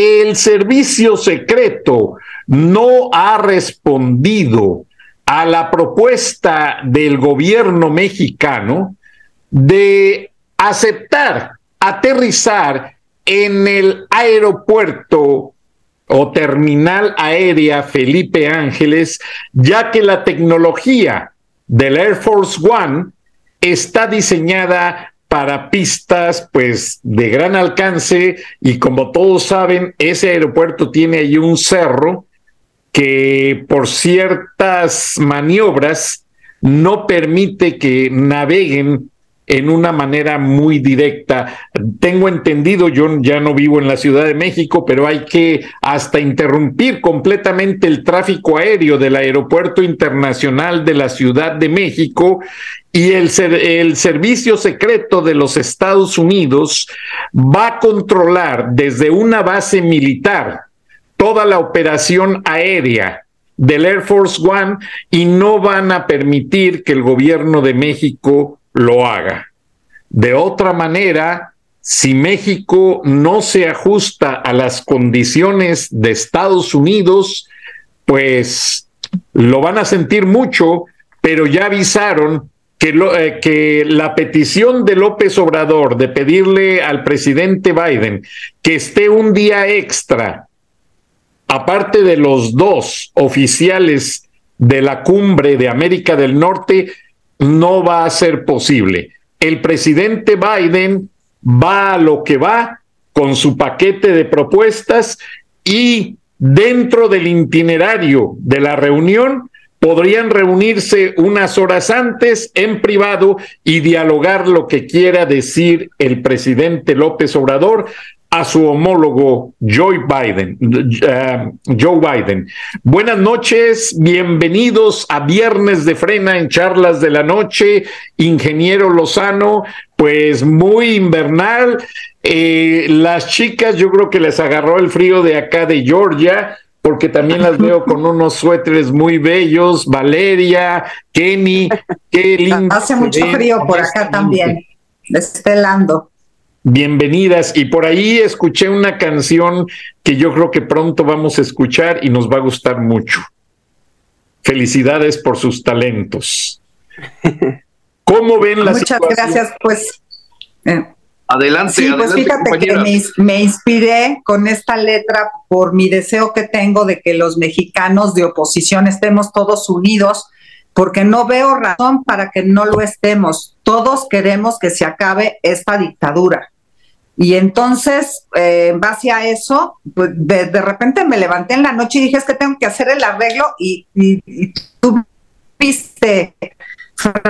El servicio secreto no ha respondido a la propuesta del gobierno mexicano de aceptar aterrizar en el aeropuerto o terminal aérea Felipe Ángeles, ya que la tecnología del Air Force One está diseñada para pistas pues de gran alcance. Y como todos saben, ese aeropuerto tiene ahí un cerro que por ciertas maniobras no permite que naveguen en una manera muy directa. Tengo entendido, yo ya no vivo en la Ciudad de México, pero hay que hasta interrumpir completamente el tráfico aéreo del Aeropuerto Internacional de la Ciudad de México y el, el servicio secreto de los Estados Unidos va a controlar desde una base militar toda la operación aérea del Air Force One y no van a permitir que el gobierno de México lo haga. De otra manera, si México no se ajusta a las condiciones de Estados Unidos, pues lo van a sentir mucho, pero ya avisaron que, eh, que, la petición de López Obrador de pedirle al presidente Biden que esté un día extra, aparte de los dos oficiales de la cumbre de América del Norte, no va a ser posible. El presidente Biden va a lo que va con su paquete de propuestas y dentro del itinerario de la reunión podrían reunirse unas horas antes en privado y dialogar lo que quiera decir el presidente López Obrador a su homólogo Joe Biden. Uh, Joe Biden. Buenas noches, bienvenidos a Viernes de Frena en Charlas de la Noche, ingeniero Lozano, pues muy invernal. Eh, las chicas, yo creo que les agarró el frío de acá de Georgia, porque también las veo con unos suéteres muy bellos. Valeria, Kenny, qué lindo. Hace mucho frío por acá también, destelando. Bienvenidas. Y por ahí escuché una canción que yo creo que pronto vamos a escuchar y nos va a gustar mucho. Felicidades por sus talentos. ¿Cómo ven las Muchas gracias, pues. Eh, adelante. Sí, pues fíjate que me, me, inspiré con esta letra por mi deseo que tengo de que los mexicanos de oposición estemos todos unidos porque no veo razón para que no lo estemos. Todos queremos que se acabe esta dictadura. Y entonces, eh, en base a eso, pues de, repente me levanté en la noche y dije, es que tengo que hacer el arreglo y, tú viste, Frank,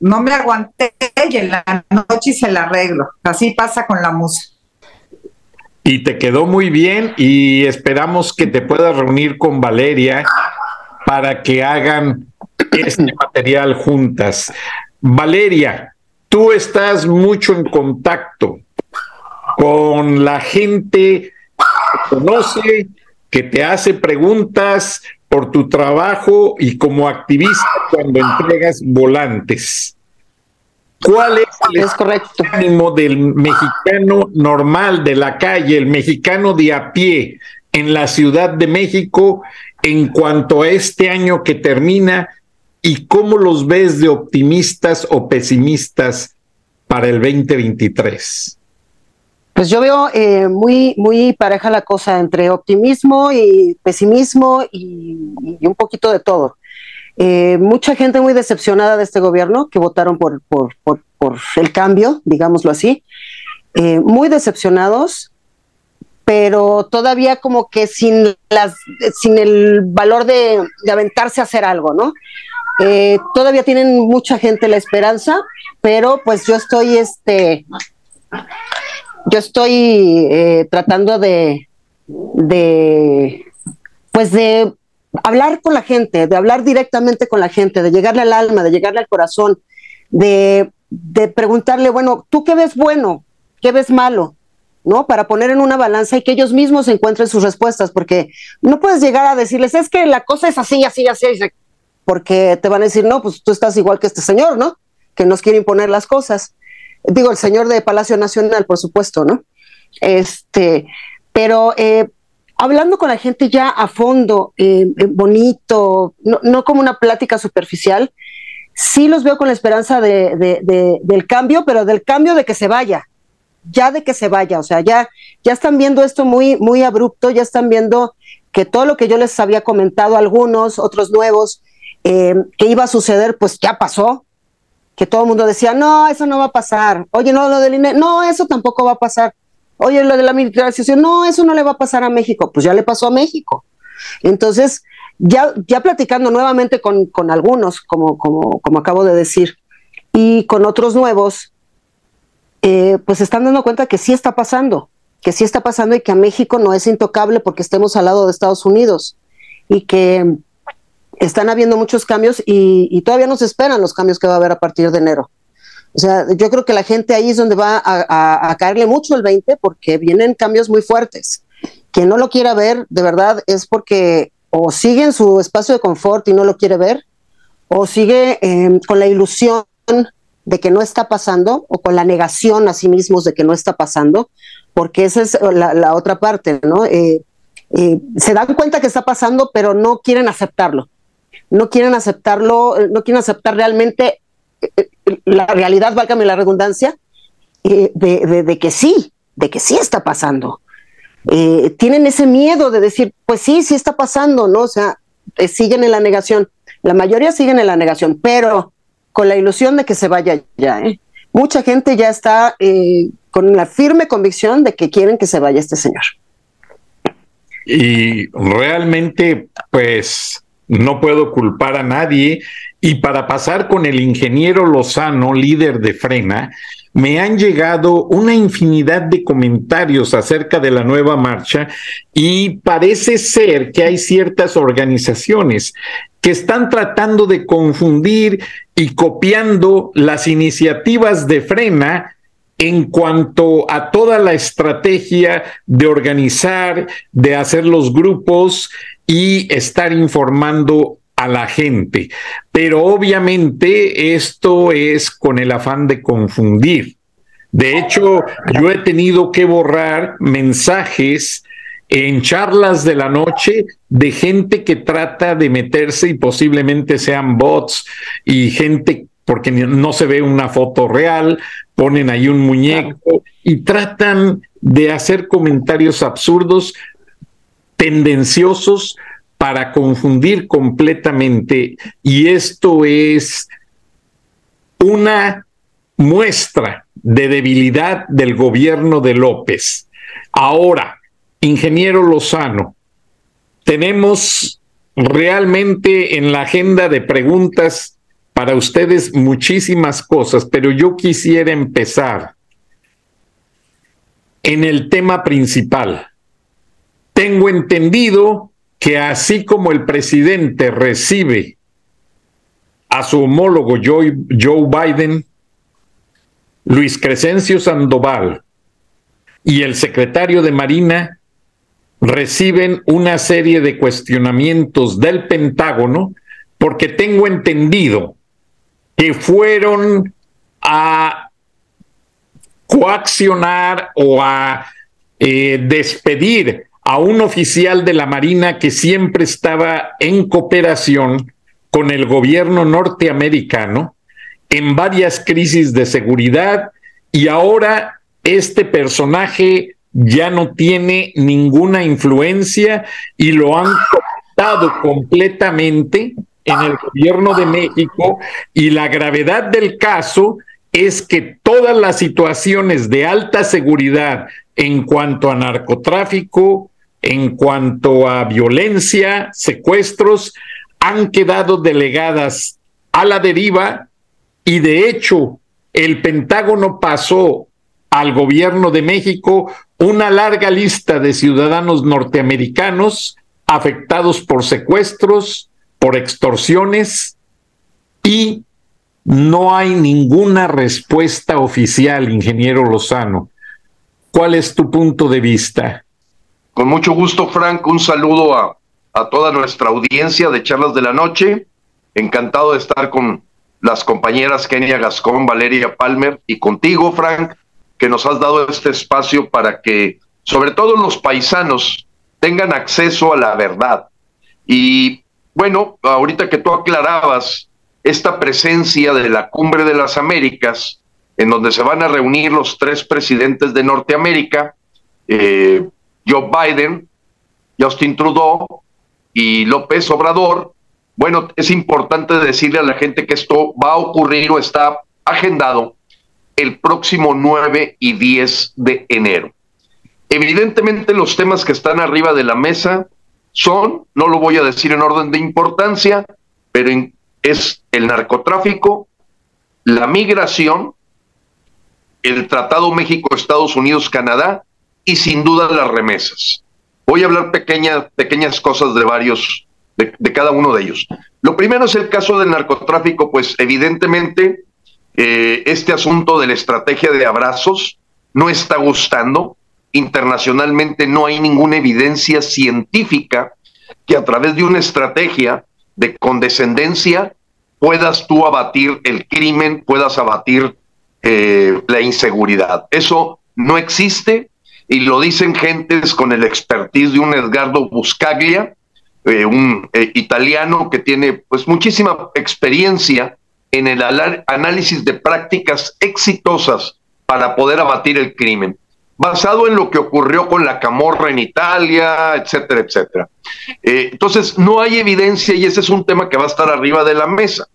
no me aguanté y en la noche hice el arreglo. Así pasa con la música. Y te quedó muy bien y esperamos que te puedas reunir con Valeria para que hagan este material juntas. Valeria, tú estás mucho en contacto con la gente que conoce, que te hace preguntas por tu trabajo y como activista cuando entregas volantes. ¿Cuál es el es ánimo del mexicano normal de la calle, el mexicano de a pie en la Ciudad de México en cuanto a este año que termina y cómo los ves de optimistas o pesimistas para el 2023? Pues yo veo eh, muy, muy pareja la cosa entre optimismo y pesimismo y, un poquito de todo. eh, mucha gente muy decepcionada de este gobierno que votaron por, por, el cambio, digámoslo así, eh, muy decepcionados, pero todavía como que sin, las, sin el valor de, aventarse a hacer algo, ¿no? Eh, todavía tienen mucha gente la esperanza, pero pues yo estoy, este, yo estoy tratando de, de, pues de hablar con la gente, de hablar directamente con la gente, de llegarle al alma, de llegarle al corazón, de, preguntarle, bueno, ¿tú qué ves bueno? ¿Qué ves malo? ¿No? Para poner en una balanza y que ellos mismos encuentren sus respuestas, porque no puedes llegar a decirles, es que la cosa es así, así, así, porque te van a decir, no, pues tú estás igual que este señor, ¿no? Que nos quiere imponer las cosas. Digo, el señor de Palacio Nacional, por supuesto, ¿no? Este, pero eh, hablando con la gente ya a fondo, eh, eh, bonito, no, como una plática superficial, sí los veo con la esperanza de, del cambio, pero del cambio de que se vaya, ya de que se vaya, o sea, ya, ya están viendo esto muy, muy abrupto, ya están viendo que todo lo que yo les había comentado, algunos, otros nuevos, eh, que iba a suceder, pues ya pasó, que todo el mundo decía, no, eso no va a pasar, oye, no, lo del INE, no, eso tampoco va a pasar. Oye, lo de la militarización, no, eso no le va a pasar a México. Pues ya le pasó a México. Entonces, ya, ya platicando nuevamente con, algunos, como, como, como acabo de decir, y con otros nuevos, eh, pues están dando cuenta que sí está pasando, que sí está pasando y que a México no es intocable porque estemos al lado de Estados Unidos y que están habiendo muchos cambios y, todavía nos esperan los cambios que va a haber a partir de enero. O sea, yo creo que la gente ahí es donde va a, caerle mucho el 20 porque vienen cambios muy fuertes. Quien no lo quiera ver, de verdad, es porque o sigue en su espacio de confort y no lo quiere ver, o sigue em, con la ilusión de que no está pasando, o con la negación a sí mismos de que no está pasando, porque esa es la, otra parte, ¿no? Eh, eh, se dan cuenta que está pasando, pero no quieren aceptarlo. No quieren aceptarlo, no quieren aceptar realmente la realidad, válgame la redundancia, eh, de, que sí, de que sí está pasando. Eh, tienen ese miedo de decir, pues sí, sí está pasando, ¿no? O sea, eh, siguen en la negación. La mayoría siguen en la negación, pero con la ilusión de que se vaya ya. Mucha gente ya está con la firme convicción de que quieren que se vaya este señor. Y realmente, pues, no puedo culpar a nadie y para pasar con el ingeniero Lozano, líder de Frena, me han llegado una infinidad de comentarios acerca de la nueva marcha y parece ser que hay ciertas organizaciones que están tratando de confundir y copiando las iniciativas de Frena en cuanto a toda la estrategia de organizar, de hacer los grupos y estar informando a la gente. Pero obviamente esto es con el afán de confundir. De hecho, yo he tenido que borrar mensajes en charlas de la noche de gente que trata de meterse y posiblemente sean bots y gente porque no se ve una foto real, ponen ahí un muñeco y tratan de hacer comentarios absurdos, tendenciosos, para confundir completamente y esto es una muestra de debilidad del gobierno de López. Ahora, ingeniero Lozano, tenemos realmente en la agenda de preguntas para ustedes muchísimas cosas, pero yo quisiera empezar en el tema principal. Tengo entendido que así como el presidente recibe a su homólogo Joe, Biden, Luis Crescencio Sandoval y el secretario de Marina reciben una serie de cuestionamientos del Pentágono porque tengo entendido que fueron a coaccionar o a eh, despedir a un oficial de la Marina que siempre estaba en cooperación con el gobierno norteamericano en varias crisis de seguridad y ahora este personaje ya no tiene ninguna influencia y lo han cortado completamente en el gobierno de México. Y la gravedad del caso es que todas las situaciones de alta seguridad en cuanto a narcotráfico, en cuanto a violencia, secuestros, han quedado delegadas a la deriva. Y de hecho el Pentágono pasó al gobierno de México una larga lista de ciudadanos norteamericanos afectados por secuestros, por extorsiones y no hay ninguna respuesta oficial, ingeniero Lozano. ¿Cuál es tu punto de vista? Con mucho gusto, Frank. Un saludo a, a toda nuestra audiencia de Charlas de la Noche. Encantado de estar con las compañeras Kenia Gascón, Valeria Palmer y contigo, Frank, que nos has dado este espacio para que, sobre todo los paisanos, tengan acceso a la verdad. Y bueno, ahorita que tú aclarabas esta presencia de la Cumbre de las Américas, en donde se van a reunir los tres presidentes de Norteamérica, eh, Joe Biden, Justin Trudeau y López Obrador, bueno, es importante decirle a la gente que esto va a ocurrir o está agendado el próximo 9 y 10 de enero. Evidentemente los temas que están arriba de la mesa son, no lo voy a decir en orden de importancia, pero es el narcotráfico, la migración, el Tratado México-Estados Unidos-Canadá y sin duda las remesas. Voy a hablar pequeñas, pequeñas cosas de varios, de, de, cada uno de ellos. Lo primero es el caso del narcotráfico, pues evidentemente eh, este asunto de la estrategia de abrazos no está gustando. Internacionalmente no hay ninguna evidencia científica que a través de una estrategia de condescendencia puedas tú abatir el crimen, puedas abatir eh, la inseguridad. Eso no existe y lo dicen gentes con el expertise de un Edgardo Buscaglia, eh, un italiano que tiene pues muchísima experiencia en el análisis de prácticas exitosas para poder abatir el crimen, basado en lo que ocurrió con la camorra en Italia, etcétera, etcétera. Eh, entonces, no hay evidencia y ese es un tema que va a estar arriba de la mesa.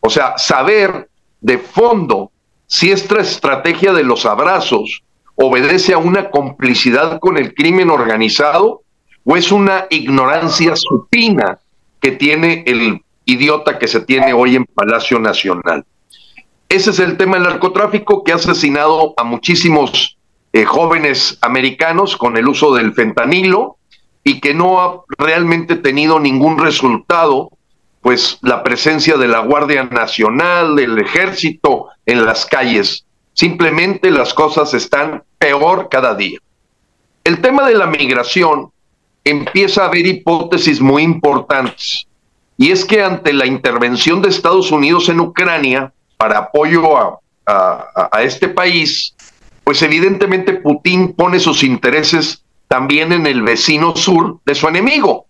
O sea, saber de fondo si esta estrategia de los abrazos obedece a una complicidad con el crimen organizado o es una ignorancia supina que tiene el idiota que se tiene hoy en Palacio Nacional. Ese es el tema del narcotráfico que ha asesinado a muchísimos eh, jóvenes americanos con el uso del fentanilo y que no ha realmente tenido ningún resultado, pues la presencia de la Guardia Nacional, del ejército en las calles. Simplemente las cosas están peor cada día. El tema de la migración empieza a haber hipótesis muy importantes. Y es que ante la intervención de Estados Unidos en Ucrania para apoyo a, a, este país, pues evidentemente Putin pone sus intereses también en el vecino sur de su enemigo,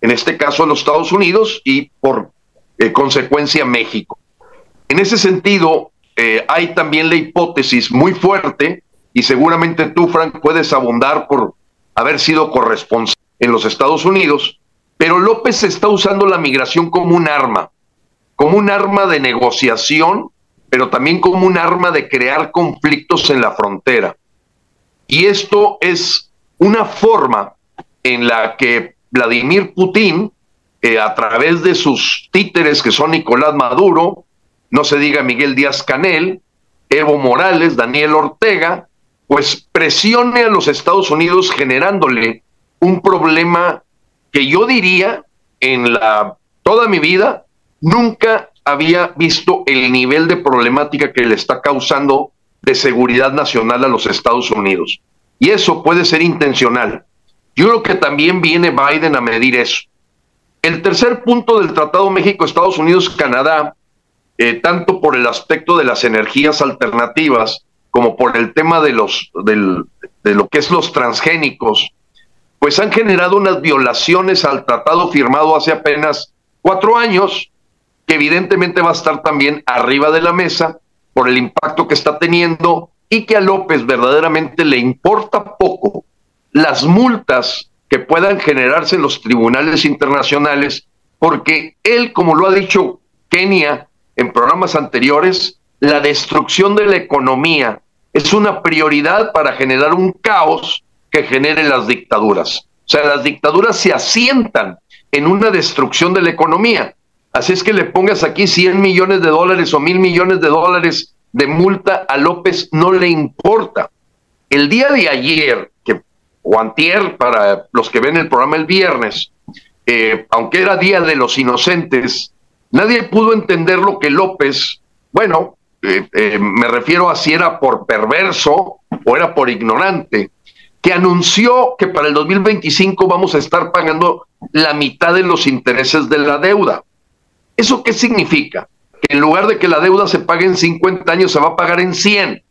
en este caso los Estados Unidos y por eh, consecuencia México. En ese sentido, eh, hay también la hipótesis muy fuerte, y seguramente tú, Frank, puedes abundar por haber sido corresponsal en los Estados Unidos, pero López está usando la migración como un arma, como un arma de negociación, pero también como un arma de crear conflictos en la frontera. Y esto es una forma en la que Vladimir Putin, a través de sus títeres que son Nicolás Maduro, no se diga Miguel Díaz Canel, Evo Morales, Daniel Ortega, pues presione a los Estados Unidos generándole un problema que yo diría en la toda mi vida nunca había visto el nivel de problemática que le está causando de seguridad nacional a los Estados Unidos. Y eso puede ser intencional. Yo creo que también viene Biden a medir eso. El tercer punto del Tratado México-Estados Unidos-Canadá, eh, tanto por el aspecto de las energías alternativas como por el tema de, los, del, de lo que es los transgénicos, pues han generado unas violaciones al tratado firmado hace apenas cuatro años, que evidentemente va a estar también arriba de la mesa por el impacto que está teniendo y que a López verdaderamente le importa poco las multas que puedan generarse en los tribunales internacionales porque él, como lo ha dicho Kenia en programas anteriores, la destrucción de la economía es una prioridad para generar un caos que genere las dictaduras. O sea, las dictaduras se asientan en una destrucción de la economía. Así es que le pongas aquí 100 millones de dólares o mil millones de dólares de multa a López, no le importa. El día de ayer, que, o antier, para los que ven el programa el viernes, eh, aunque era Día de los Inocentes, nadie pudo entender lo que López, bueno, eh, eh, me refiero a si era por perverso o era por ignorante, que anunció que para el 2025 vamos a estar pagando la mitad de los intereses de la deuda. ¿Eso qué significa? Que en lugar de que la deuda se pague en 50 años, se va a pagar en 100.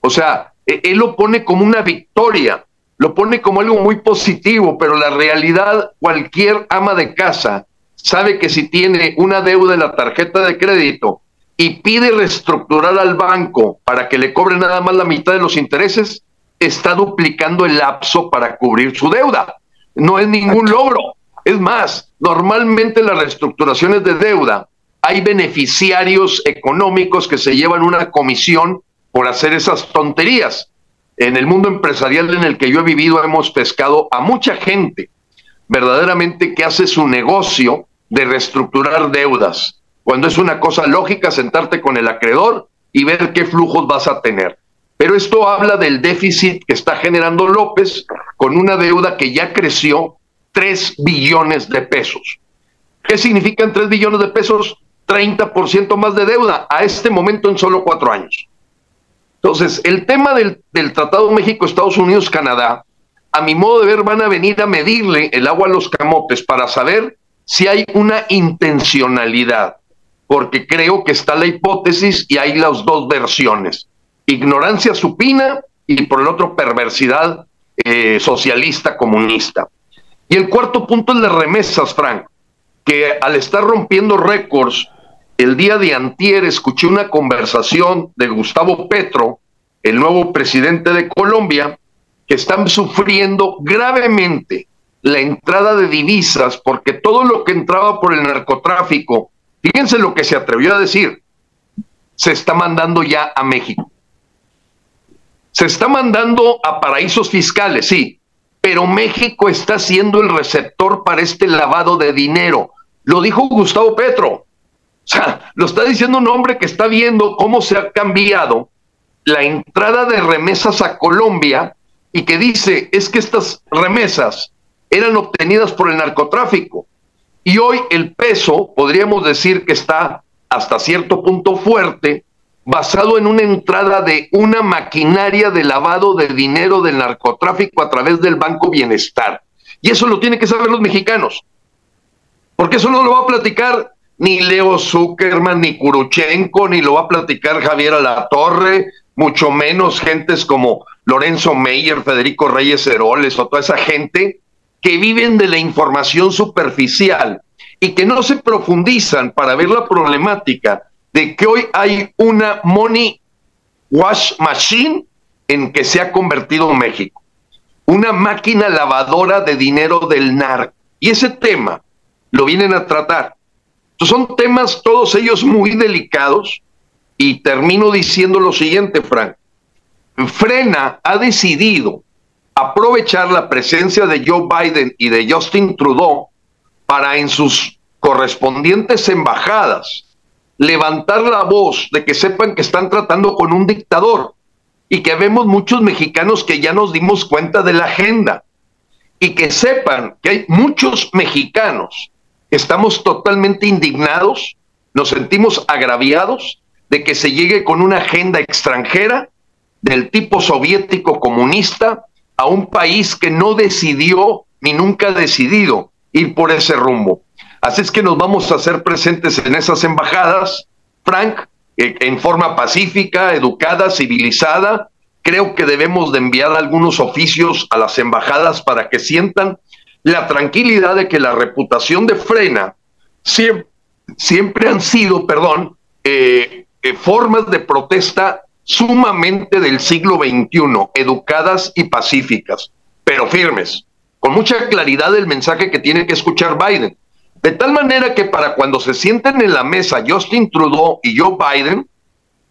O sea, e, él lo pone como una victoria, lo pone como algo muy positivo, pero la realidad, cualquier ama de casa sabe que si tiene una deuda en la tarjeta de crédito y pide reestructurar al banco para que le cobre nada más la mitad de los intereses, está duplicando el lapso para cubrir su deuda. No es ningún logro. Es más, normalmente las reestructuraciones de deuda hay beneficiarios económicos que se llevan una comisión por hacer esas tonterías. En el mundo empresarial en el que yo he vivido hemos pescado a mucha gente verdaderamente que hace su negocio de reestructurar deudas cuando es una cosa lógica sentarte con el acreedor y ver qué flujos vas a tener. Pero esto habla del déficit que está generando López con una deuda que ya creció 3 billones de pesos. ¿Qué significan 3 billones de pesos? 30% más de deuda a este momento en solo cuatro años. Entonces, el tema del, del Tratado México-Estados Unidos-Canadá, a mi modo de ver, van a venir a medirle el agua a los camotes para saber si hay una intencionalidad porque creo que está la hipótesis y hay las dos versiones. Ignorancia supina y por el otro perversidad eh, socialista comunista. Y el cuarto punto es las remesas, Frank, que al estar rompiendo récords, el día de antier escuché una conversación de Gustavo Petro, el nuevo presidente de Colombia, que están sufriendo gravemente la entrada de divisas porque todo lo que entraba por el narcotráfico Fíjense lo que se atrevió a decir. Se está mandando ya a México. Se está mandando a paraísos fiscales, sí, pero México está siendo el receptor para este lavado de dinero. Lo dijo Gustavo Petro. O sea, lo está diciendo un hombre que está viendo cómo se ha cambiado la entrada de remesas a Colombia y que dice, es que estas remesas eran obtenidas por el narcotráfico. Y hoy el peso, podríamos decir que está hasta cierto punto fuerte, basado en una entrada de una maquinaria de lavado de dinero del narcotráfico a través del Banco Bienestar. Y eso lo tienen que saber los mexicanos. Porque eso no lo va a platicar ni Leo Zuckerman, ni Kuruchenko, ni lo va a platicar Javier Alatorre, mucho menos gentes como Lorenzo Meyer, Federico Reyes Heroles o toda esa gente que viven de la información superficial y que no se profundizan para ver la problemática de que hoy hay una money wash machine en que se ha convertido México, una máquina lavadora de dinero del narco. Y ese tema lo vienen a tratar. son temas todos ellos muy delicados y termino diciendo lo siguiente, Frank. Frena ha decidido aprovechar la presencia de Joe Biden y de Justin Trudeau para en sus correspondientes embajadas levantar la voz de que sepan que están tratando con un dictador y que vemos muchos mexicanos que ya nos dimos cuenta de la agenda y que sepan que hay muchos mexicanos que estamos totalmente indignados, nos sentimos agraviados de que se llegue con una agenda extranjera del tipo soviético comunista a un país que no decidió ni nunca ha decidido ir por ese rumbo. Así es que nos vamos a hacer presentes en esas embajadas, Frank, eh, en forma pacífica, educada, civilizada. Creo que debemos de enviar algunos oficios a las embajadas para que sientan la tranquilidad de que la reputación de Frena siempre, han sido, perdón, eh, eh, formas de protesta sumamente del siglo XXI, educadas y pacíficas, pero firmes, con mucha claridad del mensaje que tiene que escuchar Biden. De tal manera que para cuando se sienten en la mesa Justin Trudeau y Joe Biden,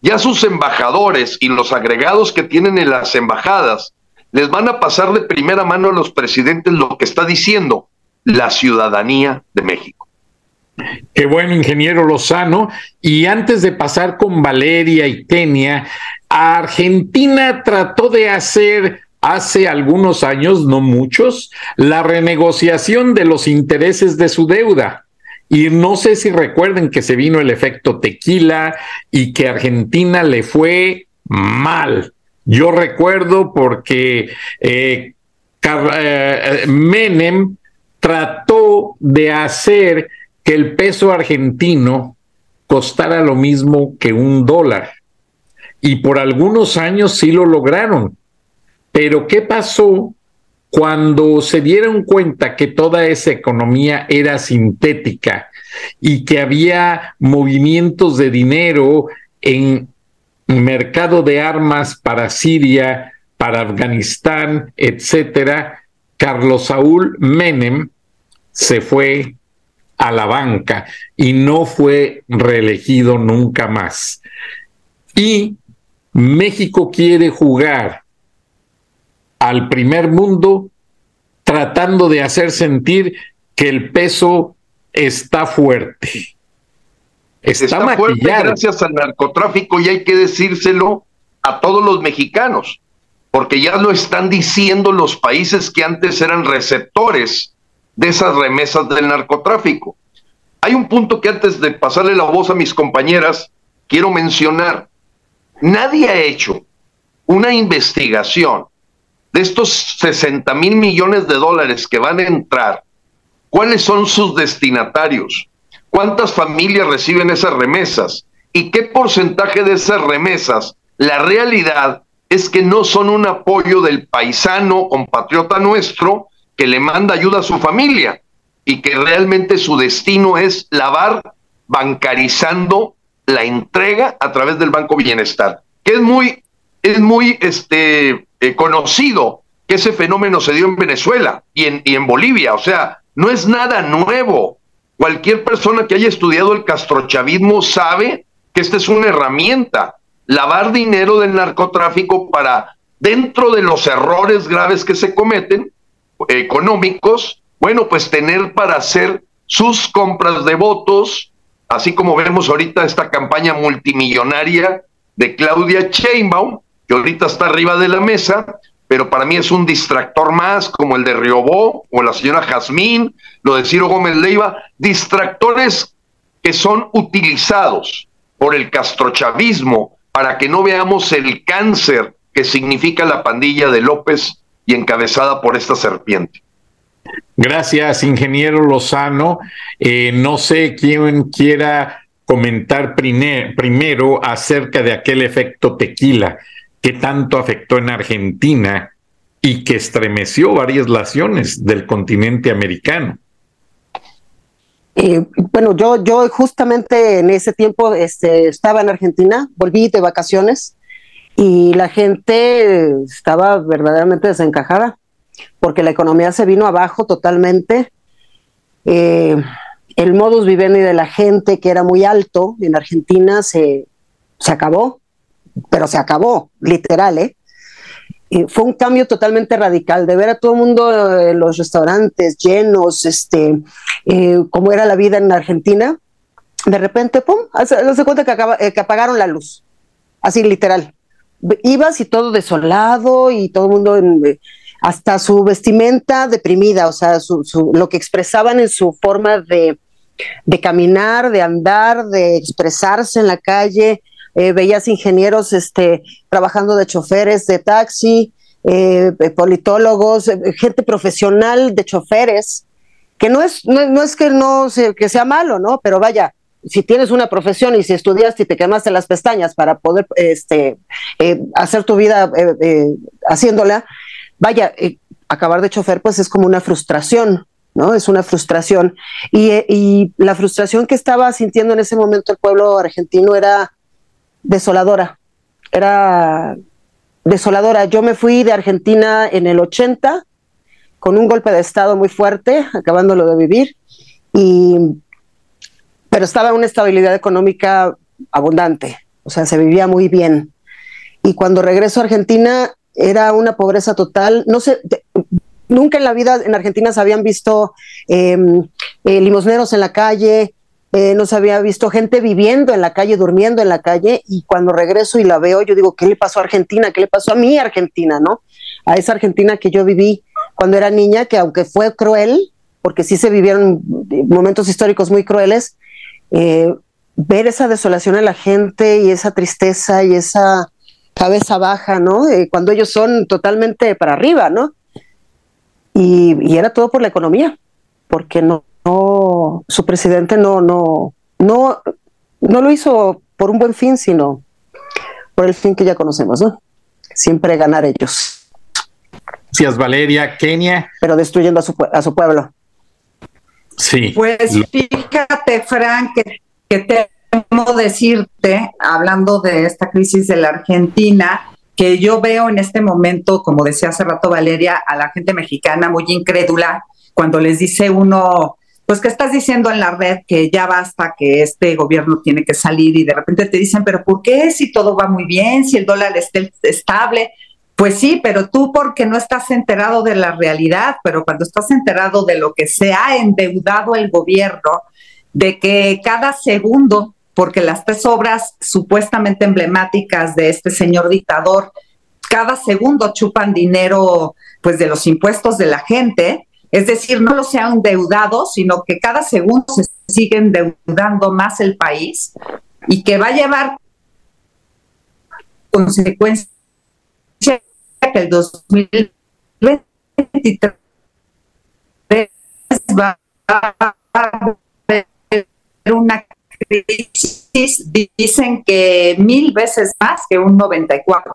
ya sus embajadores y los agregados que tienen en las embajadas les van a pasar de primera mano a los presidentes lo que está diciendo la ciudadanía de México. Qué bueno, ingeniero Lozano. Y antes de pasar con Valeria y Kenia, Argentina trató de hacer hace algunos años, no muchos, la renegociación de los intereses de su deuda. Y no sé si recuerden que se vino el efecto tequila y que Argentina le fue mal. Yo recuerdo porque eh, eh, Menem trató de hacer que el peso argentino costara lo mismo que un dólar. Y por algunos años sí lo lograron. Pero ¿qué pasó cuando se dieron cuenta que toda esa economía era sintética y que había movimientos de dinero en mercado de armas para Siria, para Afganistán, etcétera, Carlos Saúl Menem se fue a la banca y no fue reelegido nunca más. Y México quiere jugar al primer mundo tratando de hacer sentir que el peso está fuerte. Está, fuerte gracias al narcotráfico y hay que decírselo a todos los mexicanos, porque ya lo están diciendo los países que antes eran receptores de esas remesas del narcotráfico. Hay un punto que antes de pasarle la voz a mis compañeras, quiero mencionar. Nadie ha hecho una investigación de estos 60 mil millones de dólares que van a entrar. ¿Cuáles son sus destinatarios? ¿Cuántas familias reciben esas remesas? ¿Y qué porcentaje de esas remesas? La realidad es que no son un apoyo del paisano compatriota nuestro, que le manda ayuda a su familia y que realmente su destino es lavar bancarizando la entrega a través del Banco Bienestar, que es muy, es muy este, eh, conocido que ese fenómeno se dio en Venezuela y en, y en Bolivia, o sea, no es nada nuevo. Cualquier persona que haya estudiado el castrochavismo sabe que esta es una herramienta, lavar dinero del narcotráfico para, dentro de los errores graves que se cometen, económicos, bueno, pues tener para hacer sus compras de votos, así como vemos ahorita esta campaña multimillonaria de Claudia Sheinbaum, que ahorita está arriba de la mesa, pero para mí es un distractor más, como el de Riobó o la señora Jazmín, lo de Ciro Gómez Leiva, distractores que son utilizados por el castrochavismo para que no veamos el cáncer que significa la pandilla de López y encabezada por esta serpiente. Gracias, ingeniero Lozano. Eh, no sé quién quiera comentar primero acerca de aquel efecto tequila que tanto afectó en Argentina y que estremeció varias naciones del continente americano. Eh, bueno, yo, justamente en ese tiempo este, estaba en Argentina, volví de vacaciones y la gente estaba verdaderamente desencajada porque la economía se vino abajo totalmente. Eh, el modus vivendi de la gente, que era muy alto en Argentina, se, se acabó, pero se acabó, literal, ¿eh? fue un cambio totalmente radical de ver a todo el mundo en los restaurantes llenos, este, eh, como era la vida en Argentina. De repente, pum, se cuenta que, que apagaron la luz, así literal ibas y todo desolado y todo el mundo, eh, hasta su vestimenta deprimida, o sea, lo que expresaban en su forma de, caminar, de andar, de expresarse en la calle. Eh, veías ingenieros este, trabajando de choferes de taxi, eh, politólogos, gente profesional de choferes, que no es, no, es que no que sea malo, ¿no? Pero vaya, si tienes una profesión y si estudiaste y te quemaste las pestañas para poder este, eh, hacer tu vida eh, eh, haciéndola, vaya, acabar de chofer pues es como una frustración, ¿no? Es una frustración. Y, y, la frustración que estaba sintiendo en ese momento el pueblo argentino era desoladora, era desoladora. Yo me fui de Argentina en el 80 con un golpe de Estado muy fuerte, acabándolo de vivir y, pero estaba una estabilidad económica abundante, o sea, se vivía muy bien. Y cuando regreso a Argentina era una pobreza total, no sé, nunca en la vida en Argentina se habían visto em, eh, limosneros en la calle, eh, no se había visto gente viviendo en la calle, durmiendo en la calle, y cuando regreso y la veo, yo digo, ¿qué le pasó a Argentina? ¿Qué le pasó a mi Argentina, no? A esa Argentina que yo viví cuando era niña, que aunque fue cruel, porque sí se vivieron momentos históricos muy crueles, eh, ver esa desolación en la gente y esa tristeza y esa cabeza baja, ¿no? Eh, cuando ellos son totalmente para arriba, ¿no? Y, era todo por la economía, porque no, no, su presidente no, no, no, no lo hizo por un buen fin, sino por el fin que ya conocemos, ¿no? Siempre ganar ellos. Gracias, Valeria. Kenia. Pero destruyendo a su, a su pueblo. Sí. Pues fíjate, Frank, que, que temo decirte, hablando de esta crisis de la Argentina, que yo veo en este momento, como decía hace rato Valeria, a la gente mexicana muy incrédula cuando les dice uno, pues que estás diciendo en la red que ya basta, que este gobierno tiene que salir y de repente te dicen, pero ¿por qué si todo va muy bien, si el dólar está estable? Pues sí, pero tú porque no estás enterado de la realidad, pero cuando estás enterado de lo que se ha endeudado el gobierno, de que cada segundo porque las tres obras supuestamente emblemáticas de este señor dictador cada segundo chupan dinero pues de los impuestos de la gente, es decir, no los sean endeudados, sino que cada segundo se sigue endeudando más el país y que va a llevar consecuencias que el 2023 va a haber una crisis dicen que mil veces más que un 94,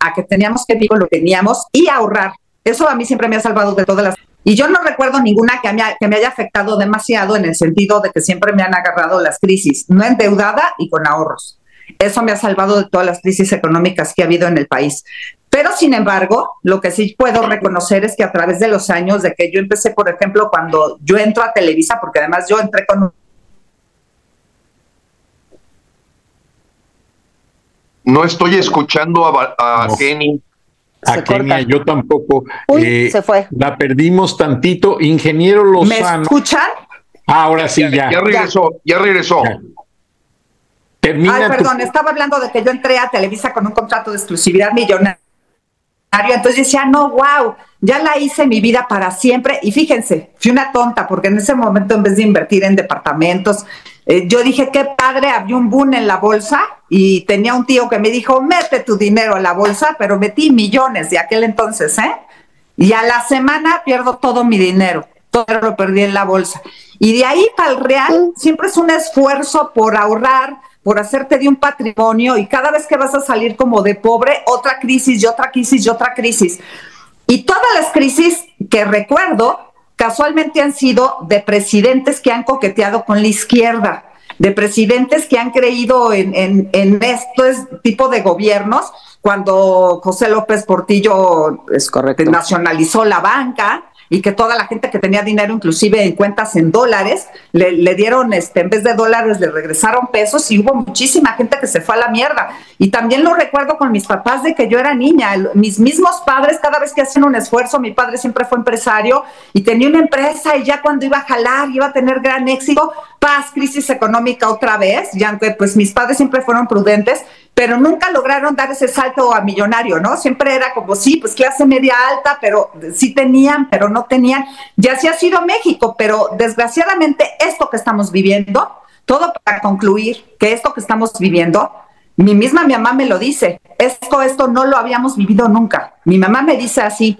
a que teníamos que vivir lo teníamos y ahorrar. Eso a mí siempre me ha salvado de todas las... Y yo no recuerdo ninguna que me, que me haya afectado demasiado en el sentido de que siempre me han agarrado las crisis, no endeudada y con ahorros. Eso me ha salvado de todas las crisis económicas que ha habido en el país. Pero sin embargo, lo que sí puedo reconocer es que a través de los años de que yo empecé, por ejemplo, cuando yo entro a Televisa, porque además yo entré con No estoy escuchando a, a Kenny. A Kenia, yo tampoco. Uy, eh, se fue. La perdimos tantito. Ingeniero Lozano. ¿Me escuchan? Ah, ahora sí, ya. Ya, regresó, ya, regresó. Termina Ay, perdón, estaba hablando de que yo entré a Televisa con un contrato de exclusividad millonario. Entonces decía, no, wow, ya la hice mi vida para siempre. Y fíjense, fui una tonta, porque en ese momento, en vez de invertir en departamentos, eh, yo dije, qué padre, había un boom en la bolsa y tenía un tío que me dijo, mete tu dinero a la bolsa, pero metí millones de aquel entonces, ¿eh? Y a la semana pierdo todo mi dinero, todo lo perdí en la bolsa. Y de ahí para el real siempre es un esfuerzo por ahorrar, por hacerte de un patrimonio y cada vez que vas a salir como de pobre, otra crisis y otra crisis y otra crisis. Y todas las crisis que recuerdo casualmente han sido de presidentes que han coqueteado con la izquierda de presidentes que han creído en, en, en este tipo de gobiernos, cuando José López Portillo es correcto. nacionalizó la banca, y que toda la gente que tenía dinero, inclusive en cuentas en dólares, le, dieron, este, en vez de dólares, le regresaron pesos y hubo muchísima gente que se fue a la mierda. Y también lo recuerdo con mis papás de que yo era niña. Mis mismos padres, cada vez que hacían un esfuerzo, mi padre siempre fue empresario y tenía una empresa y ya cuando iba a jalar, iba a tener gran éxito, paz, crisis económica otra vez, ya que pues mis padres siempre fueron prudentes pero nunca lograron dar ese salto a millonario, ¿no? Siempre era como, sí, pues clase media alta, pero sí tenían, pero no tenían. Y así ha sido México, pero desgraciadamente esto que estamos viviendo, todo para concluir que esto que estamos viviendo, mi misma mi mamá me lo dice, esto, esto no lo habíamos vivido nunca. Mi mamá me dice así,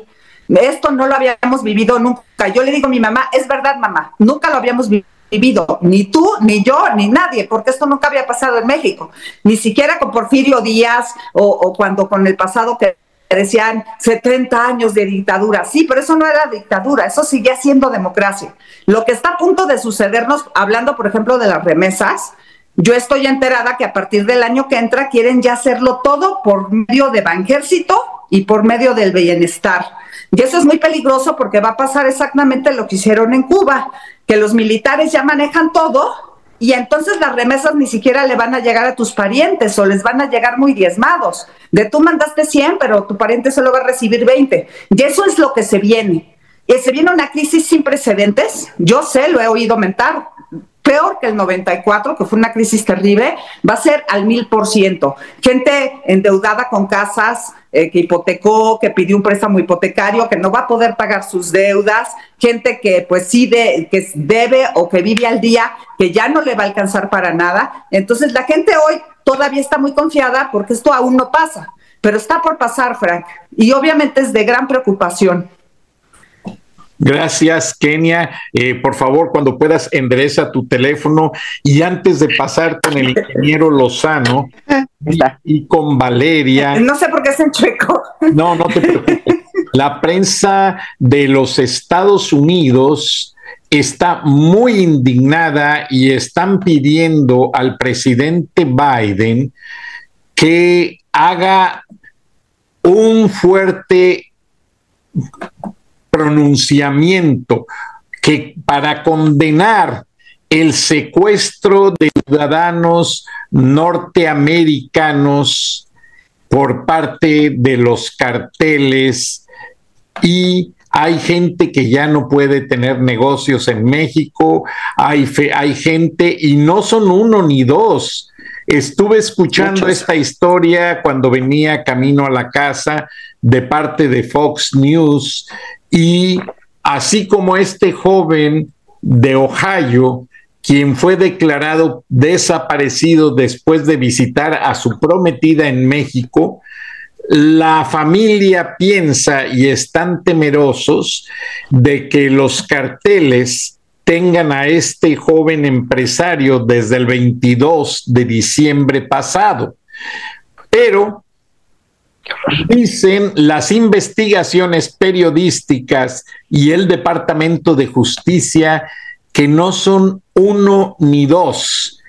esto no lo habíamos vivido nunca. Yo le digo a mi mamá, es verdad, mamá, nunca lo habíamos vivido vivido, ni tú, ni yo, ni nadie, porque esto nunca había pasado en México, ni siquiera con Porfirio Díaz o, cuando con el pasado que decían 70 años de dictadura. Sí, pero eso no era dictadura, eso seguía siendo democracia. Lo que está a punto de sucedernos, hablando por ejemplo de las remesas, yo estoy enterada que a partir del año que entra quieren ya hacerlo todo por medio de Banjército y por medio del bienestar. Y eso es muy peligroso porque va a pasar exactamente lo que hicieron en Cuba que los militares ya manejan todo y entonces las remesas ni siquiera le van a llegar a tus parientes o les van a llegar muy diezmados. De tú mandaste 100, pero tu pariente solo va a recibir 20. Y eso es lo que se viene. Y se viene una crisis sin precedentes. Yo sé, lo he oído mentar peor que el 94, que fue una crisis terrible, va a ser al mil por ciento. Gente endeudada con casas, eh, que hipotecó, que pidió un préstamo hipotecario, que no va a poder pagar sus deudas, gente que pues sí de, que debe o que vive al día, que ya no le va a alcanzar para nada. Entonces la gente hoy todavía está muy confiada porque esto aún no pasa, pero está por pasar, Frank, y obviamente es de gran preocupación. Gracias, Kenia. Eh, por favor, cuando puedas, endereza tu teléfono y antes de pasar con el ingeniero Lozano y, con Valeria. No sé por qué es en chueco. No, no te preocupes. La prensa de los Estados Unidos está muy indignada y están pidiendo al presidente Biden que haga un fuerte pronunciamiento que para condenar el secuestro de ciudadanos norteamericanos por parte de los carteles. Y hay gente que ya no puede tener negocios en México, hay, hay gente y no son uno ni dos. Estuve escuchando esta historia cuando venía camino a la casa de parte de Fox News y así como este joven de Ohio, quien fue declarado desaparecido después de visitar a su prometida en México, la familia piensa y están temerosos de que los carteles tengan a este joven empresario desde el 22 de diciembre pasado. Pero Dicen las investigaciones periodísticas y el Departamento de Justicia que no son uno ni dos,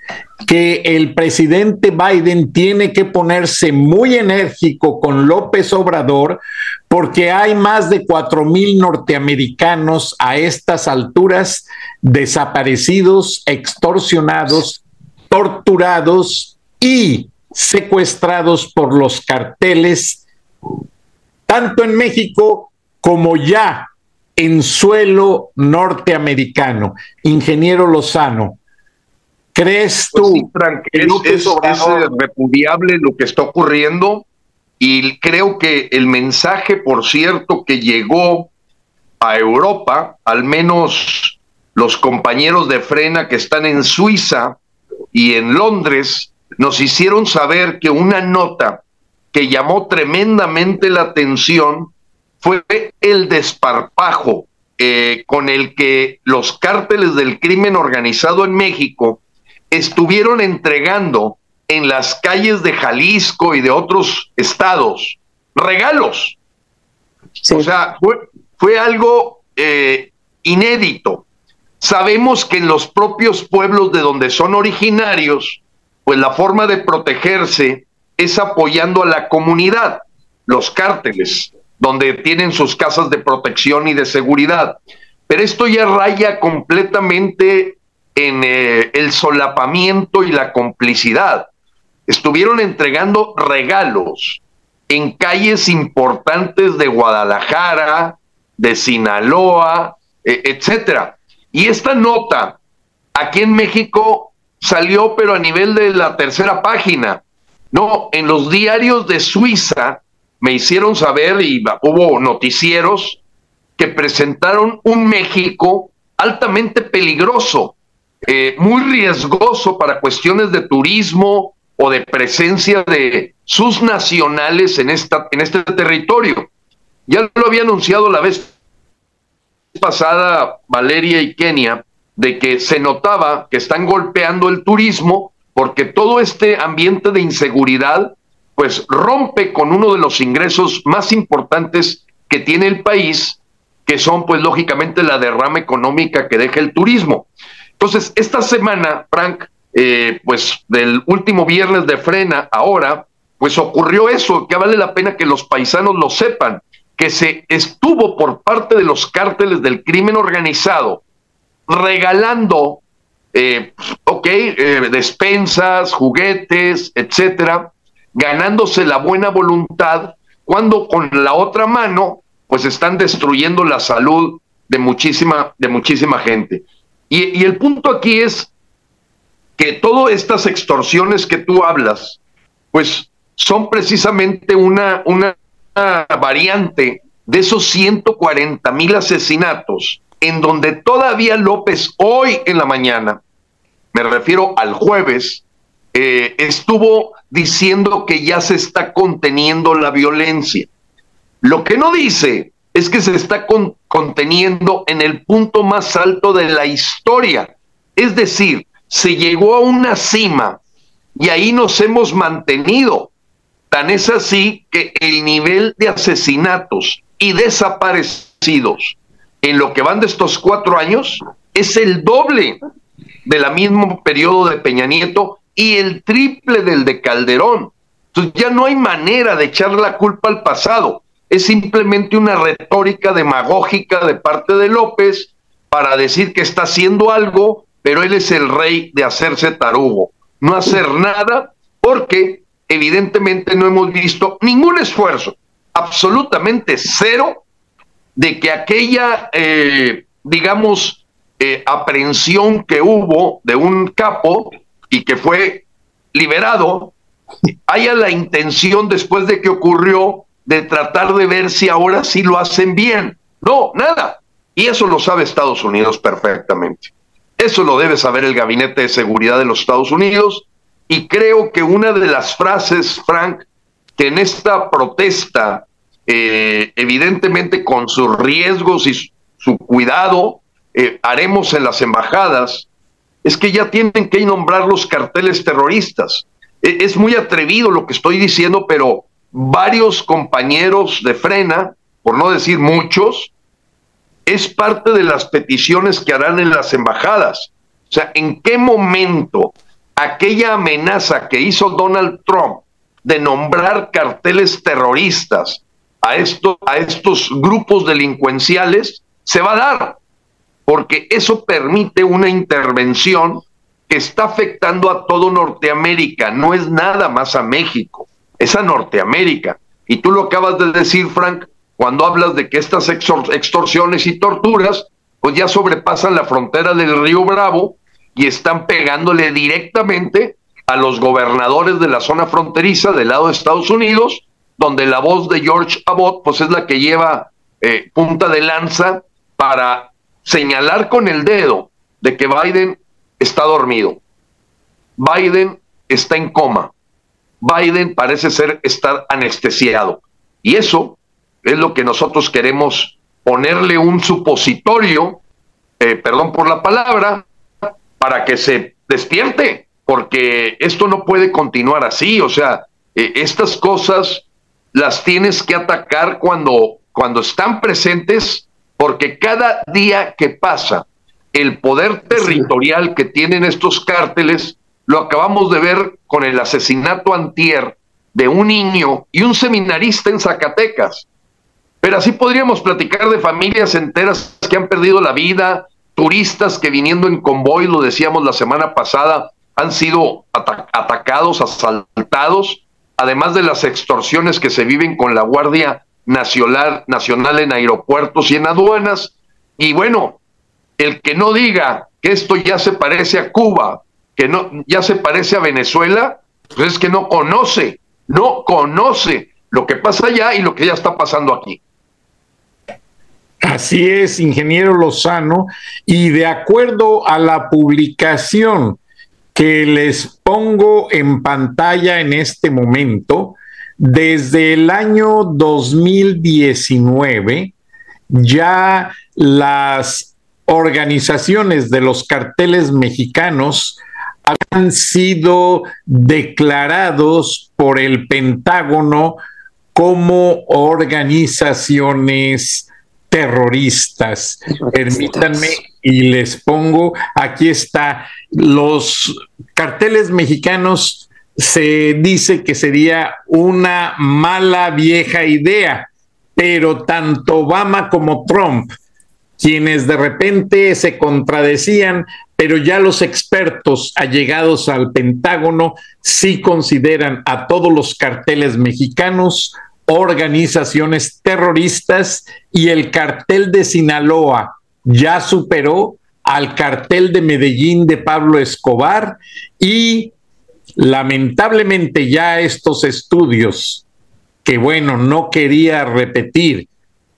que el presidente Biden tiene que ponerse muy enérgico con López Obrador porque hay más de cuatro mil norteamericanos a estas alturas desaparecidos, extorsionados, torturados y secuestrados por los carteles, tanto en México como ya en suelo norteamericano. Ingeniero Lozano, ¿crees pues tú que es, es repudiable lo que está ocurriendo? Y creo que el mensaje, por cierto, que llegó a Europa, al menos los compañeros de frena que están en Suiza y en Londres, nos hicieron saber que una nota que llamó tremendamente la atención fue el desparpajo eh, con el que los cárteles del crimen organizado en México estuvieron entregando en las calles de Jalisco y de otros estados regalos. O sea, fue, algo eh, inédito. Sabemos que en los propios pueblos de donde son originarios, pues la forma de protegerse es apoyando a la comunidad, los cárteles, donde tienen sus casas de protección y de seguridad. Pero esto ya raya completamente en eh, el solapamiento y la complicidad. Estuvieron entregando regalos en calles importantes de Guadalajara, de Sinaloa, e, etcétera. Y esta nota aquí en México salió, pero a nivel de la tercera página. No, en los diarios de Suiza me hicieron saber y hubo noticieros que presentaron un México altamente peligroso, eh, muy riesgoso para cuestiones de turismo o de presencia de sus nacionales en, esta, en este territorio. Ya lo había anunciado la vez pasada Valeria y Kenia, de que se notaba que están golpeando el turismo porque todo este ambiente de inseguridad pues rompe con uno de los ingresos más importantes que tiene el país, que son pues lógicamente la derrama económica que deja el turismo. Entonces, esta semana, Frank, eh, pues del último viernes de frena, ahora, pues ocurrió eso, que vale la pena que los paisanos lo sepan, que se estuvo por parte de los cárteles del crimen organizado regalando, eh, ok, eh, despensas, juguetes, etcétera, ganándose la buena voluntad, cuando con la otra mano, pues están destruyendo la salud de muchísima, de muchísima gente. Y, y el punto aquí es que todas estas extorsiones que tú hablas, pues son precisamente una, una variante de esos 140 mil asesinatos, en donde todavía López hoy en la mañana, me refiero al jueves, eh, estuvo diciendo que ya se está conteniendo la violencia. Lo que no dice es que se está conteniendo en el punto más alto de la historia. Es decir, se llegó a una cima y ahí nos hemos mantenido. Tan es así que el nivel de asesinatos y desaparecidos en lo que van de estos cuatro años es el doble del mismo periodo de Peña Nieto y el triple del de Calderón. Entonces ya no hay manera de echar la culpa al pasado. Es simplemente una retórica demagógica de parte de López para decir que está haciendo algo, pero él es el rey de hacerse tarugo no hacer nada, porque evidentemente no hemos visto ningún esfuerzo, absolutamente cero, de que aquella, eh, digamos, eh, aprehensión que hubo de un capo y que fue liberado, haya la intención después de que ocurrió de tratar de ver si ahora sí lo hacen bien. No, nada. Y eso lo sabe Estados Unidos perfectamente. Eso lo debe saber el Gabinete de Seguridad de los Estados Unidos y creo que una de las frases, Frank, que en esta protesta, eh, evidentemente con sus riesgos y su cuidado, eh, haremos en las embajadas, es que ya tienen que nombrar los carteles terroristas. E, es muy atrevido lo que estoy diciendo, pero varios compañeros de frena, por no decir muchos, es parte de las peticiones que harán en las embajadas. O sea, ¿en qué momento aquella amenaza que hizo Donald Trump de nombrar carteles terroristas a, esto, a estos grupos delincuenciales se va a dar? Porque eso permite una intervención que está afectando a todo Norteamérica, no es nada más a México, es a Norteamérica. Y tú lo acabas de decir, Frank, cuando hablas de que estas extorsiones y torturas pues ya sobrepasan la frontera del río Bravo y están pegándole directamente a los gobernadores de la zona fronteriza del lado de Estados Unidos, donde la voz de George Abbott pues es la que lleva eh, punta de lanza para señalar con el dedo de que Biden está dormido. Biden está en coma. Biden parece ser estar anestesiado. Y eso es lo que nosotros queremos ponerle un supositorio, eh, perdón por la palabra, para que se despierte, porque esto no puede continuar así, o sea, eh, estas cosas las tienes que atacar cuando, cuando están presentes, porque cada día que pasa, el poder territorial que tienen estos cárteles, lo acabamos de ver con el asesinato antier de un niño y un seminarista en Zacatecas. Pero así podríamos platicar de familias enteras que han perdido la vida, turistas que viniendo en convoy, lo decíamos la semana pasada, han sido atacados, asaltados, además de las extorsiones que se viven con la Guardia Nacional, Nacional en aeropuertos y en aduanas. Y bueno, el que no diga que esto ya se parece a Cuba, que no ya se parece a Venezuela, pues es que no conoce, no conoce lo que pasa allá y lo que ya está pasando aquí. Así es, ingeniero Lozano, y de acuerdo a la publicación que les pongo en pantalla en este momento, desde el año 2019 ya las organizaciones de los carteles mexicanos han sido declarados por el Pentágono como organizaciones terroristas. Permítanme y les pongo, aquí está, los carteles mexicanos se dice que sería una mala vieja idea, pero tanto Obama como Trump quienes de repente se contradecían, pero ya los expertos allegados al Pentágono sí consideran a todos los carteles mexicanos organizaciones terroristas y el cartel de Sinaloa ya superó al cartel de Medellín de Pablo Escobar y lamentablemente ya estos estudios, que bueno, no quería repetir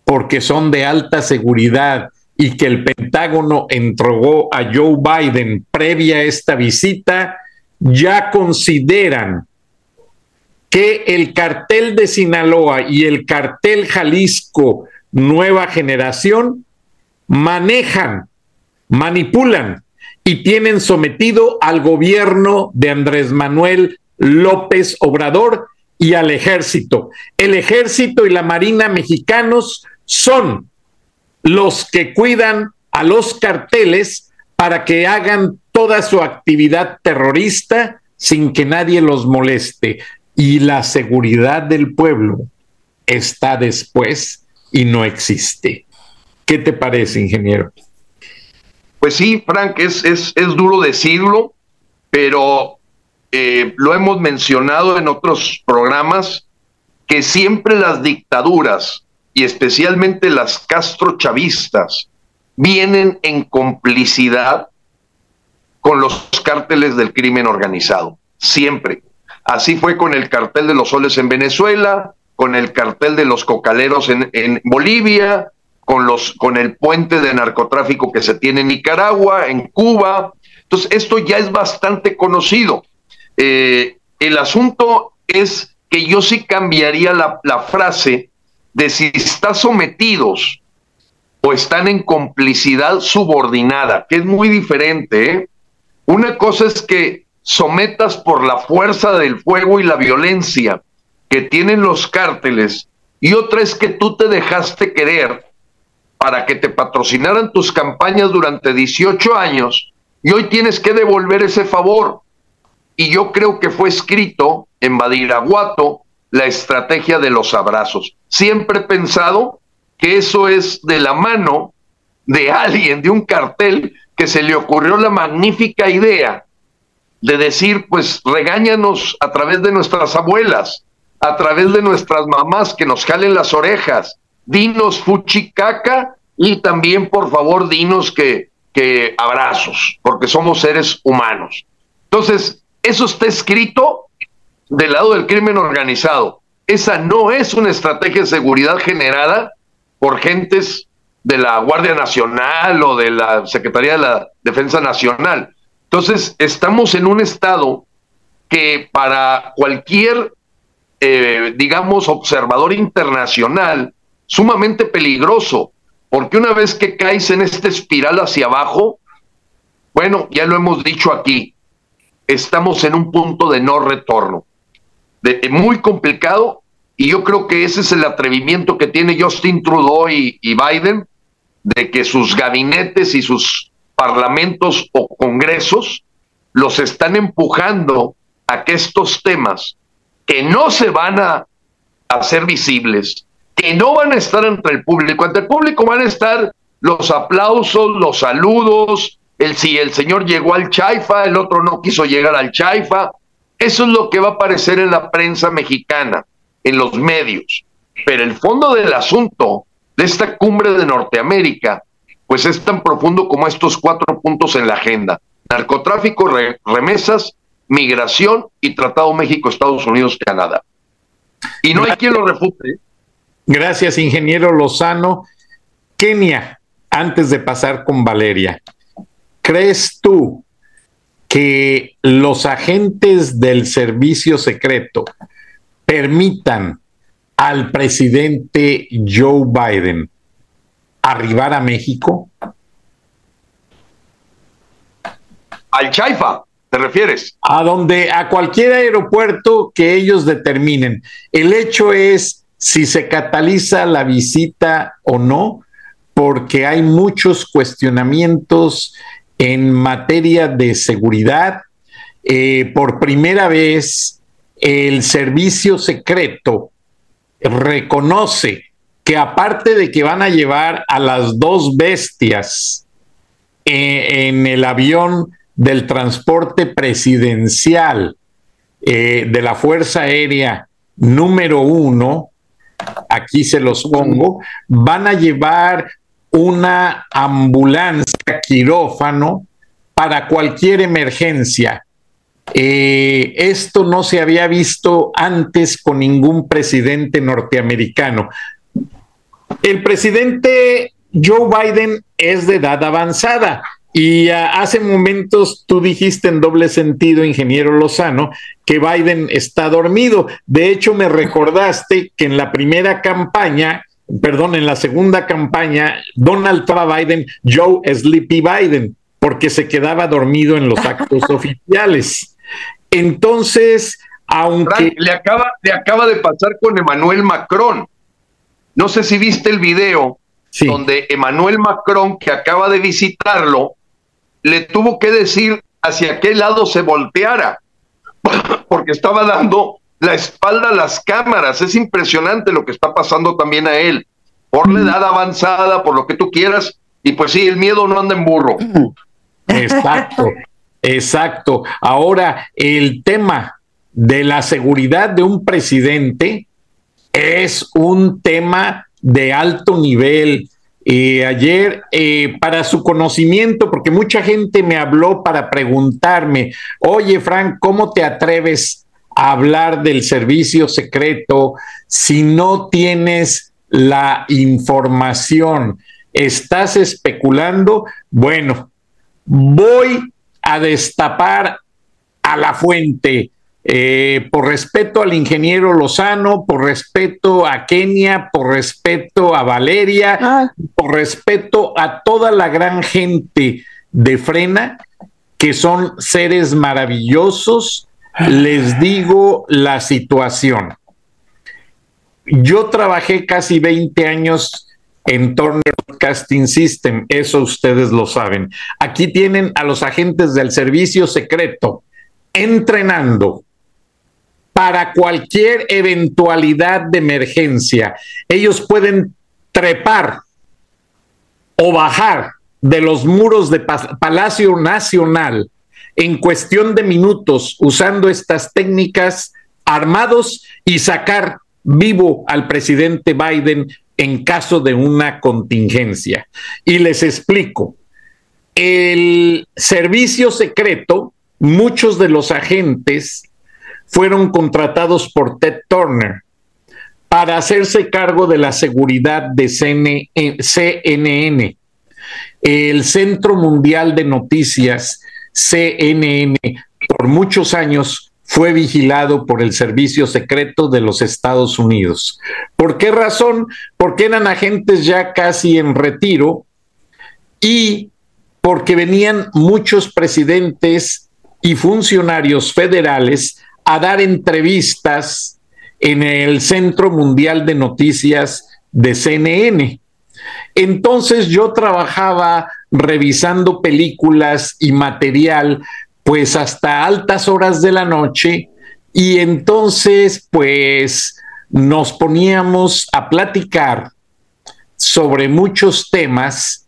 porque son de alta seguridad y que el Pentágono entregó a Joe Biden previa a esta visita, ya consideran que el cartel de Sinaloa y el cartel Jalisco Nueva Generación manejan, manipulan y tienen sometido al gobierno de Andrés Manuel López Obrador y al ejército. El ejército y la marina mexicanos son los que cuidan a los carteles para que hagan toda su actividad terrorista sin que nadie los moleste. Y la seguridad del pueblo está después y no existe. ¿Qué te parece, ingeniero? Pues sí, Frank, es, es, es duro decirlo, pero eh, lo hemos mencionado en otros programas, que siempre las dictaduras y especialmente las castrochavistas vienen en complicidad con los cárteles del crimen organizado, siempre. Así fue con el cartel de los soles en Venezuela, con el cartel de los cocaleros en, Bolivia, con, los, con el puente de narcotráfico que se tiene en Nicaragua, en Cuba. Entonces, esto ya es bastante conocido. Eh, el asunto es que yo sí cambiaría la, la frase de si están sometidos o están en complicidad subordinada, que es muy diferente. ¿eh? Una cosa es que sometas por la fuerza del fuego y la violencia que tienen los cárteles, y otra es que tú te dejaste querer para que te patrocinaran tus campañas durante 18 años y hoy tienes que devolver ese favor. Y yo creo que fue escrito en Badiraguato la estrategia de los abrazos. Siempre he pensado que eso es de la mano de alguien, de un cartel, que se le ocurrió la magnífica idea de decir, pues regáñanos a través de nuestras abuelas, a través de nuestras mamás que nos jalen las orejas, dinos fuchicaca y también por favor dinos que, que abrazos, porque somos seres humanos. Entonces, eso está escrito del lado del crimen organizado. Esa no es una estrategia de seguridad generada por gentes de la Guardia Nacional o de la Secretaría de la Defensa Nacional. Entonces, estamos en un estado que para cualquier, eh, digamos, observador internacional, sumamente peligroso, porque una vez que caes en esta espiral hacia abajo, bueno, ya lo hemos dicho aquí, estamos en un punto de no retorno muy complicado y yo creo que ese es el atrevimiento que tiene Justin Trudeau y Biden de que sus gabinetes y sus parlamentos o congresos los están empujando a que estos temas que no se van a hacer visibles, que no van a estar entre el público, ante el público van a estar los aplausos, los saludos, el si el señor llegó al Chaifa, el otro no quiso llegar al Chaifa, eso es lo que va a aparecer en la prensa mexicana, en los medios. Pero el fondo del asunto de esta cumbre de Norteamérica, pues es tan profundo como estos cuatro puntos en la agenda. Narcotráfico, remesas, migración y Tratado México-Estados Unidos-Canadá. Y no hay quien lo refute. Gracias, ingeniero Lozano. Kenia, antes de pasar con Valeria, ¿crees tú que los agentes del servicio secreto permitan al presidente Joe Biden arribar a México? Al Chaifa, ¿te refieres? A donde, a cualquier aeropuerto que ellos determinen. El hecho es si se cataliza la visita o no, porque hay muchos cuestionamientos en materia de seguridad. Eh, por primera vez, el servicio secreto reconoce que aparte de que van a llevar a las dos bestias eh, en el avión del transporte presidencial eh, de la Fuerza Aérea número uno, aquí se los pongo, van a llevar una ambulancia quirófano para cualquier emergencia. Eh, esto no se había visto antes con ningún presidente norteamericano. El presidente Joe Biden es de edad avanzada y ah, hace momentos tú dijiste en doble sentido, ingeniero Lozano, que Biden está dormido. De hecho, me recordaste que en la primera campaña, perdón, en la segunda campaña, Donald Trump Biden, Joe Sleepy Biden, porque se quedaba dormido en los actos oficiales. Entonces, aunque... le, acaba, le acaba de pasar con Emmanuel Macron. No sé si viste el video donde Emmanuel Macron, que acaba de visitarlo, le tuvo que decir hacia qué lado se volteara, porque estaba dando la espalda a las cámaras. Es impresionante lo que está pasando también a él, por la edad avanzada, por lo que tú quieras, y pues sí, el miedo no anda en burro. Exacto, exacto. Ahora, el tema de la seguridad de un presidente es un tema de alto nivel ayer, eh, para su conocimiento, porque mucha gente me habló para preguntarme, oye Frank, ¿cómo te atreves a hablar del servicio secreto si no tienes la información? ¿Estás especulando? Bueno, voy a destapar a la fuente eh, por respeto al ingeniero Lozano, por respeto a Kenia, por respeto a Valeria, ah. por respeto a toda la gran gente de Frena, que son seres maravillosos, les digo la situación. Yo trabajé casi 20 años en Turner Casting System, eso ustedes lo saben. Aquí tienen a los agentes del servicio secreto entrenando para cualquier eventualidad de emergencia. Ellos pueden trepar o bajar de los muros de Palacio Nacional en cuestión de minutos usando estas técnicas armados y sacar vivo al presidente Biden en caso de una contingencia. Y les explico, el servicio secreto, muchos de los agentes fueron contratados por Ted Turner para hacerse cargo de la seguridad de CNN. El Centro Mundial de Noticias, CNN, por muchos años fue vigilado por el Servicio Secreto de los Estados Unidos. ¿Por qué razón? Porque eran agentes ya casi en retiro y porque venían muchos presidentes y funcionarios federales a dar entrevistas en el Centro Mundial de Noticias de CNN. Entonces yo trabajaba revisando películas y material pues hasta altas horas de la noche y entonces pues nos poníamos a platicar sobre muchos temas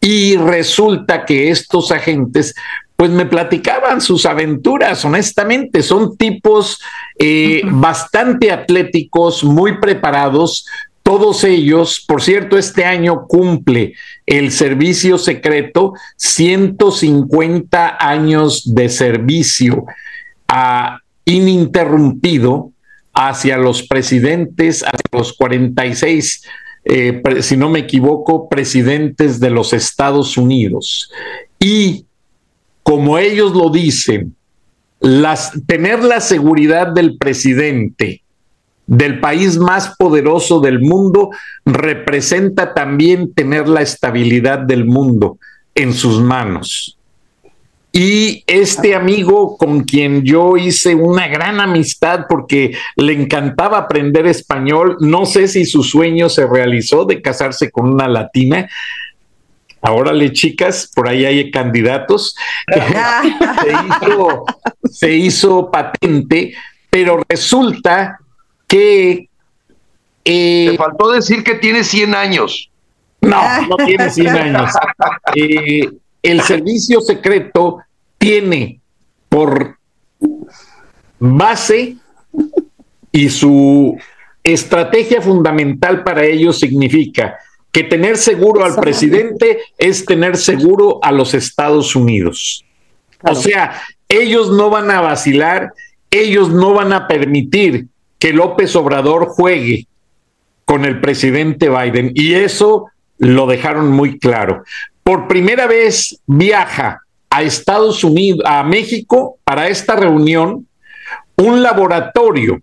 y resulta que estos agentes pues me platicaban sus aventuras, honestamente, son tipos eh, bastante atléticos, muy preparados, todos ellos, por cierto, este año cumple el servicio secreto 150 años de servicio ah, ininterrumpido hacia los presidentes, hacia los 46, eh, si no me equivoco, presidentes de los Estados Unidos. Y como ellos lo dicen, tener la seguridad del presidente del país más poderoso del mundo representa también tener la estabilidad del mundo en sus manos. Y este amigo con quien yo hice una gran amistad porque le encantaba aprender español, no sé si su sueño se realizó de casarse con una latina, Ahora le chicas, por ahí hay candidatos. se, hizo, patente, pero resulta que Te faltó decir que tiene 100 años. No, no tiene 100 años. Eh, el servicio secreto tiene por base y su estrategia fundamental para ello significa que tener seguro al presidente es tener seguro a los Estados Unidos. O sea, ellos no van a vacilar, ellos no van a permitir que López Obrador juegue con el presidente Biden y eso lo dejaron muy claro. Por primera vez viaja a Estados Unidos, a México, para esta reunión, un laboratorio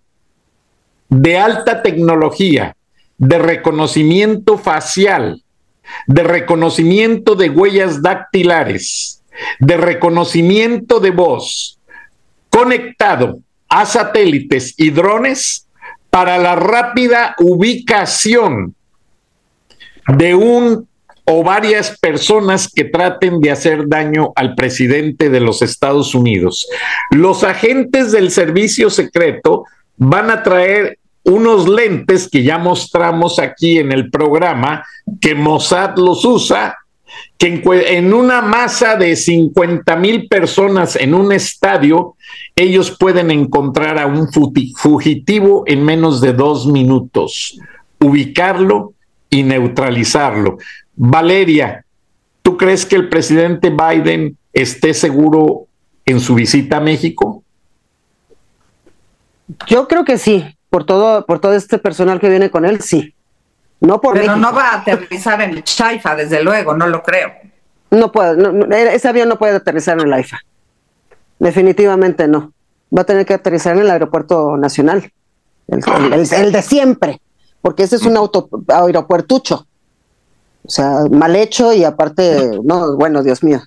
de alta tecnología, de reconocimiento facial, de reconocimiento de huellas dactilares, de reconocimiento de voz, conectado a satélites y drones para la rápida ubicación de un o varias personas que traten de hacer daño al presidente de los Estados Unidos. Los agentes del servicio secreto van a traer unos lentes que ya mostramos aquí en el programa, que Mossad los usa, que en, una masa de 50 mil personas en un estadio, ellos pueden encontrar a un fugitivo en menos de dos minutos, ubicarlo y neutralizarlo. Valeria, ¿tú crees que el presidente Biden esté seguro en su visita a México? Yo creo que sí, por todo, por todo este personal que viene con él, sí. No por Pero no va a aterrizar en el Chaifa, desde luego, no lo creo. No puede, ese avión no puede aterrizar en el AIFA. Definitivamente no. Va a tener que aterrizar en el aeropuerto nacional, el, de siempre, porque ese es un auto, aeropuertucho. O sea, mal hecho y aparte, no, bueno, Dios mío.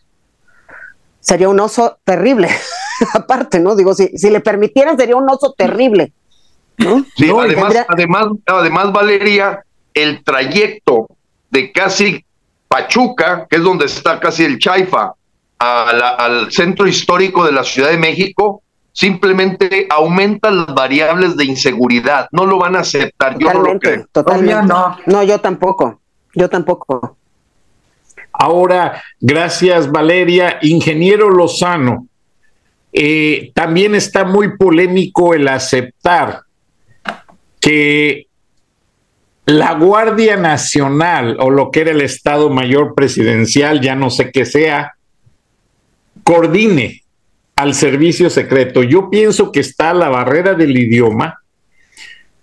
Sería un oso terrible. aparte, ¿no? Digo, si, si le permitieran, sería un oso terrible. ¿No? Sí, además, además, además, Valeria, el trayecto de casi Pachuca, que es donde está casi el Chaifa, al centro histórico de la Ciudad de México, simplemente aumenta las variables de inseguridad. No lo van a aceptar. yo no lo creo. Totalmente. no. no, yo tampoco. Yo tampoco. Ahora, gracias Valeria. Ingeniero Lozano, eh, también está muy polémico el aceptar que la Guardia Nacional o lo que era el Estado Mayor Presidencial, ya no sé qué sea, coordine al servicio secreto. Yo pienso que está la barrera del idioma,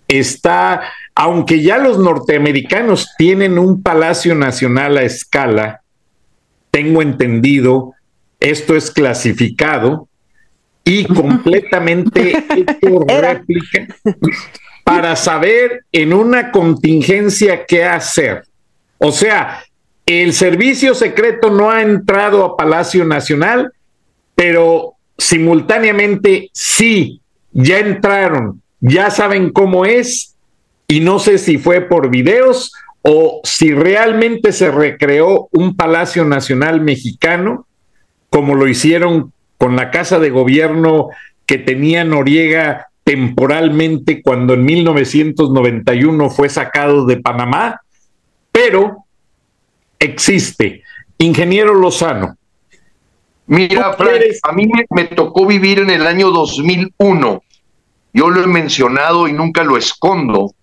está aunque ya los norteamericanos tienen un Palacio Nacional a escala, tengo entendido, esto es clasificado y completamente hecho réplica para saber en una contingencia qué hacer. O sea, el servicio secreto no ha entrado a Palacio Nacional, pero simultáneamente sí, ya entraron, ya saben cómo es y no sé si fue por videos o si realmente se recreó un Palacio Nacional mexicano, como lo hicieron con la Casa de Gobierno que tenía Noriega temporalmente cuando en 1991 fue sacado de Panamá, pero existe. Ingeniero Lozano. Mira, Frank, a mí me, me, tocó vivir en el año 2001. Yo lo he mencionado y nunca lo escondo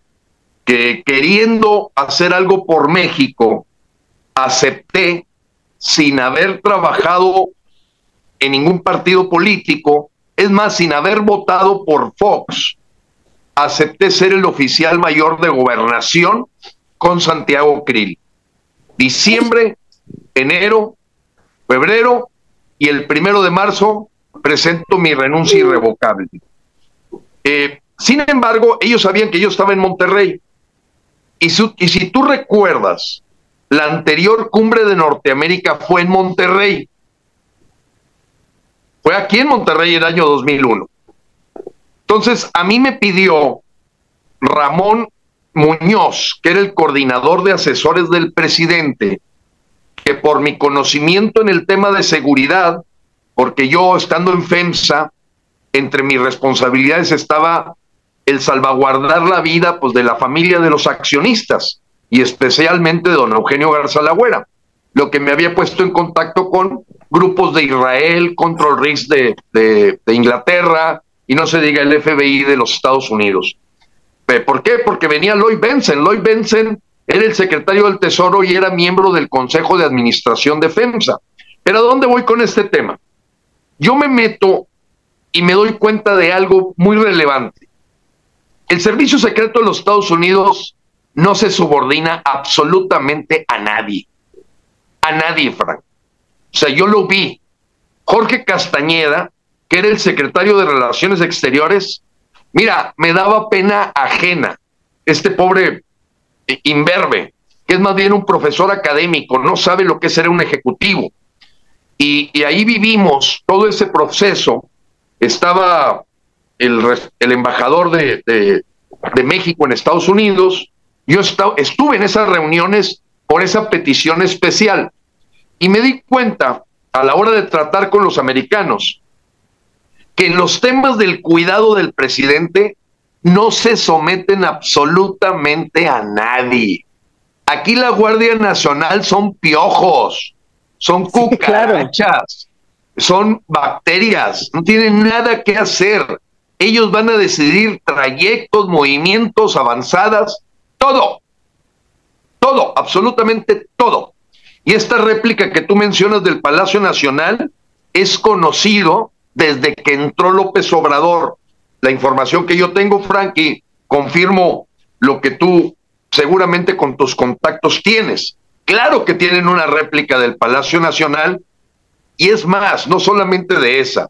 que queriendo hacer algo por México, acepté sin haber trabajado en ningún partido político, es más, sin haber votado por Fox, acepté ser el oficial mayor de gobernación con Santiago Krill. Diciembre, enero, febrero y el primero de marzo presento mi renuncia irrevocable. Eh, sin embargo, ellos sabían que yo estaba en Monterrey y, si tú recuerdas, la anterior cumbre de Norteamérica fue en Monterrey. Fue aquí en Monterrey el año 2001. Entonces, a mí me pidió Ramón Muñoz, que era el coordinador de asesores del presidente, que por mi conocimiento en el tema de seguridad, porque yo estando en FEMSA, entre mis responsabilidades estaba el salvaguardar la vida pues, de la familia de los accionistas y especialmente de don Eugenio Garza Lagüera, lo que me había puesto en contacto con grupos de Israel, Control Risk de, de, Inglaterra y no se diga el FBI de los Estados Unidos. ¿Por qué? Porque venía Lloyd Benson. Lloyd Benson era el secretario del Tesoro y era miembro del Consejo de Administración de FEMSA. Pero ¿a dónde voy con este tema? Yo me meto y me doy cuenta de algo muy relevante. El servicio secreto de los Estados Unidos no se subordina absolutamente a nadie. A nadie, Frank. O sea, yo lo vi. Jorge Castañeda, que era el secretario de Relaciones Exteriores, mira, me daba pena ajena. Este pobre imberbe, que es más bien un profesor académico, no sabe lo que es ser un ejecutivo. Y, ahí vivimos todo ese proceso. Estaba el, embajador de, de, México en Estados Unidos. Yo estuve en esas reuniones por esa petición especial y me di cuenta a la hora de tratar con los americanos que en los temas del cuidado del presidente no se someten absolutamente a nadie. Aquí la Guardia Nacional son piojos son cucarachas, son bacterias, no tienen nada que hacer. Ellos van a decidir trayectos, movimientos, avanzadas, todo, todo, absolutamente todo. Y esta réplica que tú mencionas del Palacio Nacional es conocido desde que entró López Obrador. La información que yo tengo, Frankie, confirmo lo que tú seguramente con tus contactos tienes. Claro que tienen una réplica del Palacio Nacional y es más, no solamente de esa,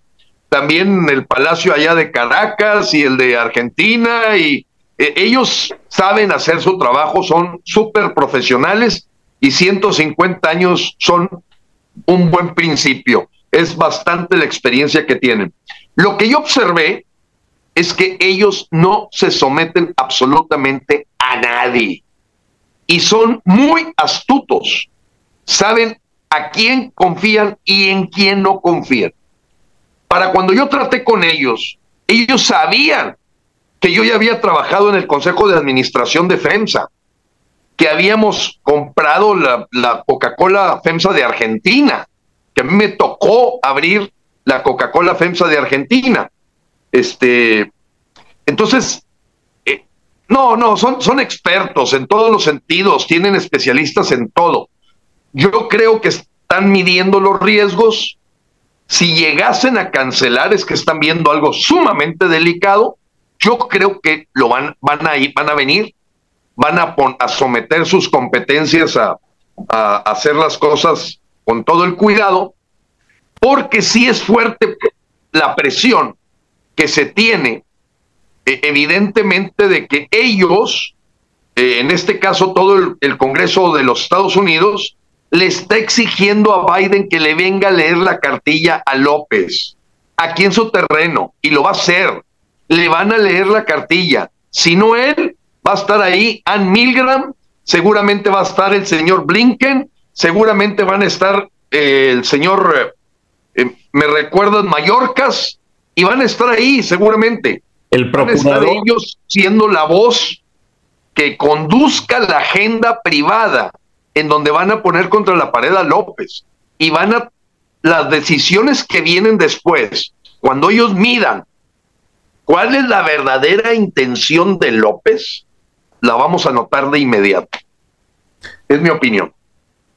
también el Palacio allá de Caracas y el de Argentina y eh, ellos saben hacer su trabajo, son súper profesionales y 150 años son un buen principio. Es bastante la experiencia que tienen. Lo que yo observé es que ellos no se someten absolutamente a nadie y son muy astutos. Saben a quién confían y en quién no confían. Para cuando yo traté con ellos, ellos sabían que yo ya había trabajado en el Consejo de Administración de FEMSA, que habíamos comprado la, la Coca-Cola FEMSA de Argentina, que a mí me tocó abrir la Coca-Cola FEMSA de Argentina. Este, entonces, no, no, son, son expertos en todos los sentidos, tienen especialistas en todo. Yo creo que están midiendo los riesgos. Si llegasen a cancelar es que están viendo algo sumamente delicado. Yo creo que lo van, van a ir, van a venir, van a, a someter sus competencias a, hacer las cosas con todo el cuidado, porque sí es fuerte la presión que se tiene e, evidentemente de que ellos, eh, en este caso todo el, Congreso de los Estados Unidos, le está exigiendo a Biden que le venga a leer la cartilla a López, aquí en su terreno, y lo va a hacer. Le van a leer la cartilla. Si no él, va a estar ahí Ann Milgram, seguramente va a estar el señor Blinken, seguramente van a estar eh, el señor, eh, me recuerdan, Mallorcas, y van a estar ahí seguramente. El procurador. ellos siendo la voz que conduzca la agenda privada en donde van a poner contra la pared a López y van a las decisiones que vienen después, cuando ellos midan cuál es la verdadera intención de López, la vamos a notar de inmediato. Es mi opinión.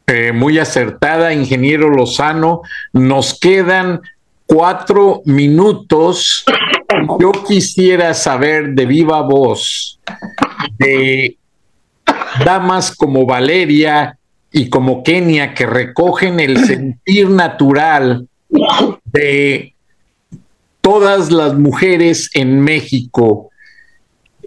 Eh, muy acertada, ingeniero Lozano. Nos quedan cuatro minutos yo quisiera saber de viva voz de damas como Valeria y como Kenia que recogen el sentir natural de todas las mujeres en México.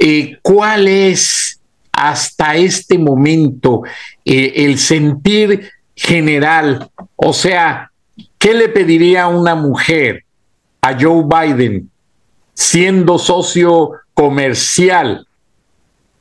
Eh, ¿Cuál es hasta este momento eh, el sentir general? O sea, ¿qué le pediría una mujer a Joe Biden siendo socio comercial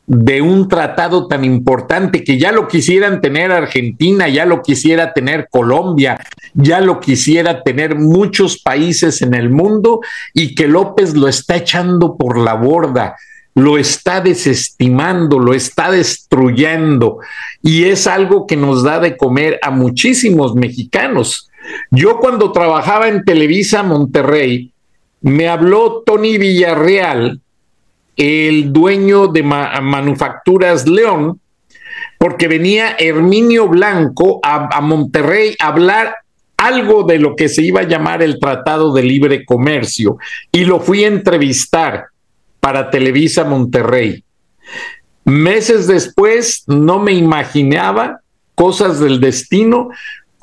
de un tratado tan importante que ya lo quisieran tener Argentina, ya lo quisiera tener Colombia, ya lo quisiera tener muchos países en el mundo y que López lo está echando por la borda. Lo está desestimando, lo está destruyendo y es algo que nos da de comer a muchísimos mexicanos. Yo cuando trabajaba en Televisa Monterrey, me habló Tony Villarreal, el dueño de Manufacturas León, porque venía Herminio Blanco a, a Monterrey a hablar algo de lo que se iba a llamar el Tratado de Libre Comercio y lo fui a entrevistar para Televisa Monterrey. Meses después no me imaginaba cosas del destino.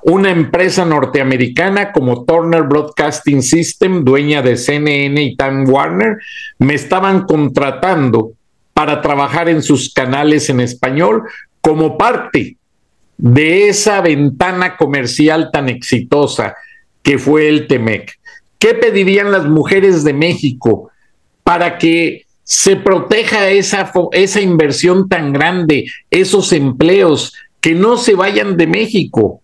Una empresa norteamericana como Turner Broadcasting System, dueña de CNN y Time Warner, me estaban contratando para trabajar en sus canales en español como parte de esa ventana comercial tan exitosa que fue el TEMEC. ¿Qué pedirían las mujeres de México para que se proteja esa, esa inversión tan grande, esos empleos, que no se vayan de México?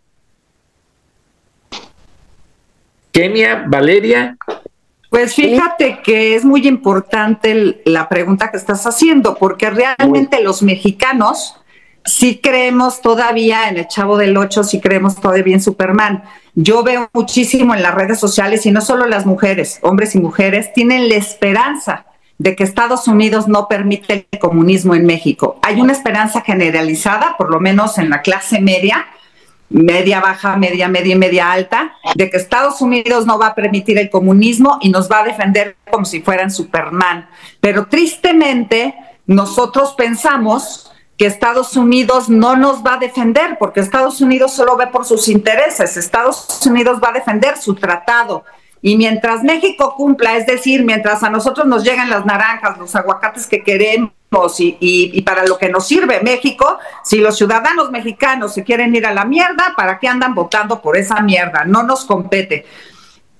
Kenia, Valeria. Pues fíjate que es muy importante la pregunta que estás haciendo, porque realmente los mexicanos sí creemos todavía en el Chavo del Ocho, sí creemos todavía en Superman. Yo veo muchísimo en las redes sociales y no solo las mujeres, hombres y mujeres, tienen la esperanza de que Estados Unidos no permite el comunismo en México. Hay una esperanza generalizada, por lo menos en la clase media, media baja, media, media y media alta, de que Estados Unidos no va a permitir el comunismo y nos va a defender como si fueran Superman. Pero tristemente, nosotros pensamos que Estados Unidos no nos va a defender, porque Estados Unidos solo ve por sus intereses, Estados Unidos va a defender su tratado. Y mientras México cumpla, es decir, mientras a nosotros nos llegan las naranjas, los aguacates que queremos y, y, para lo que nos sirve México, si los ciudadanos mexicanos se quieren ir a la mierda, ¿para qué andan votando por esa mierda? No nos compete.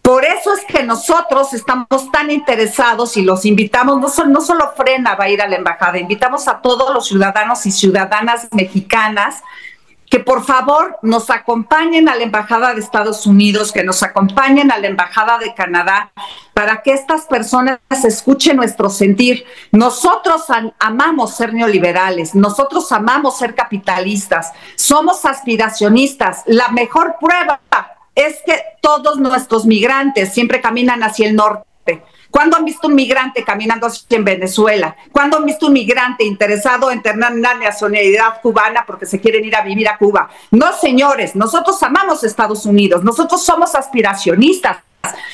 Por eso es que nosotros estamos tan interesados y los invitamos, no solo, no solo Frena va a ir a la embajada, invitamos a todos los ciudadanos y ciudadanas mexicanas que por favor nos acompañen a la Embajada de Estados Unidos, que nos acompañen a la Embajada de Canadá, para que estas personas escuchen nuestro sentir. Nosotros amamos ser neoliberales, nosotros amamos ser capitalistas, somos aspiracionistas. La mejor prueba es que todos nuestros migrantes siempre caminan hacia el norte. ¿Cuándo han visto un migrante caminando en Venezuela? ¿Cuándo han visto un migrante interesado en tener una nacionalidad cubana porque se quieren ir a vivir a Cuba? No, señores, nosotros amamos Estados Unidos, nosotros somos aspiracionistas,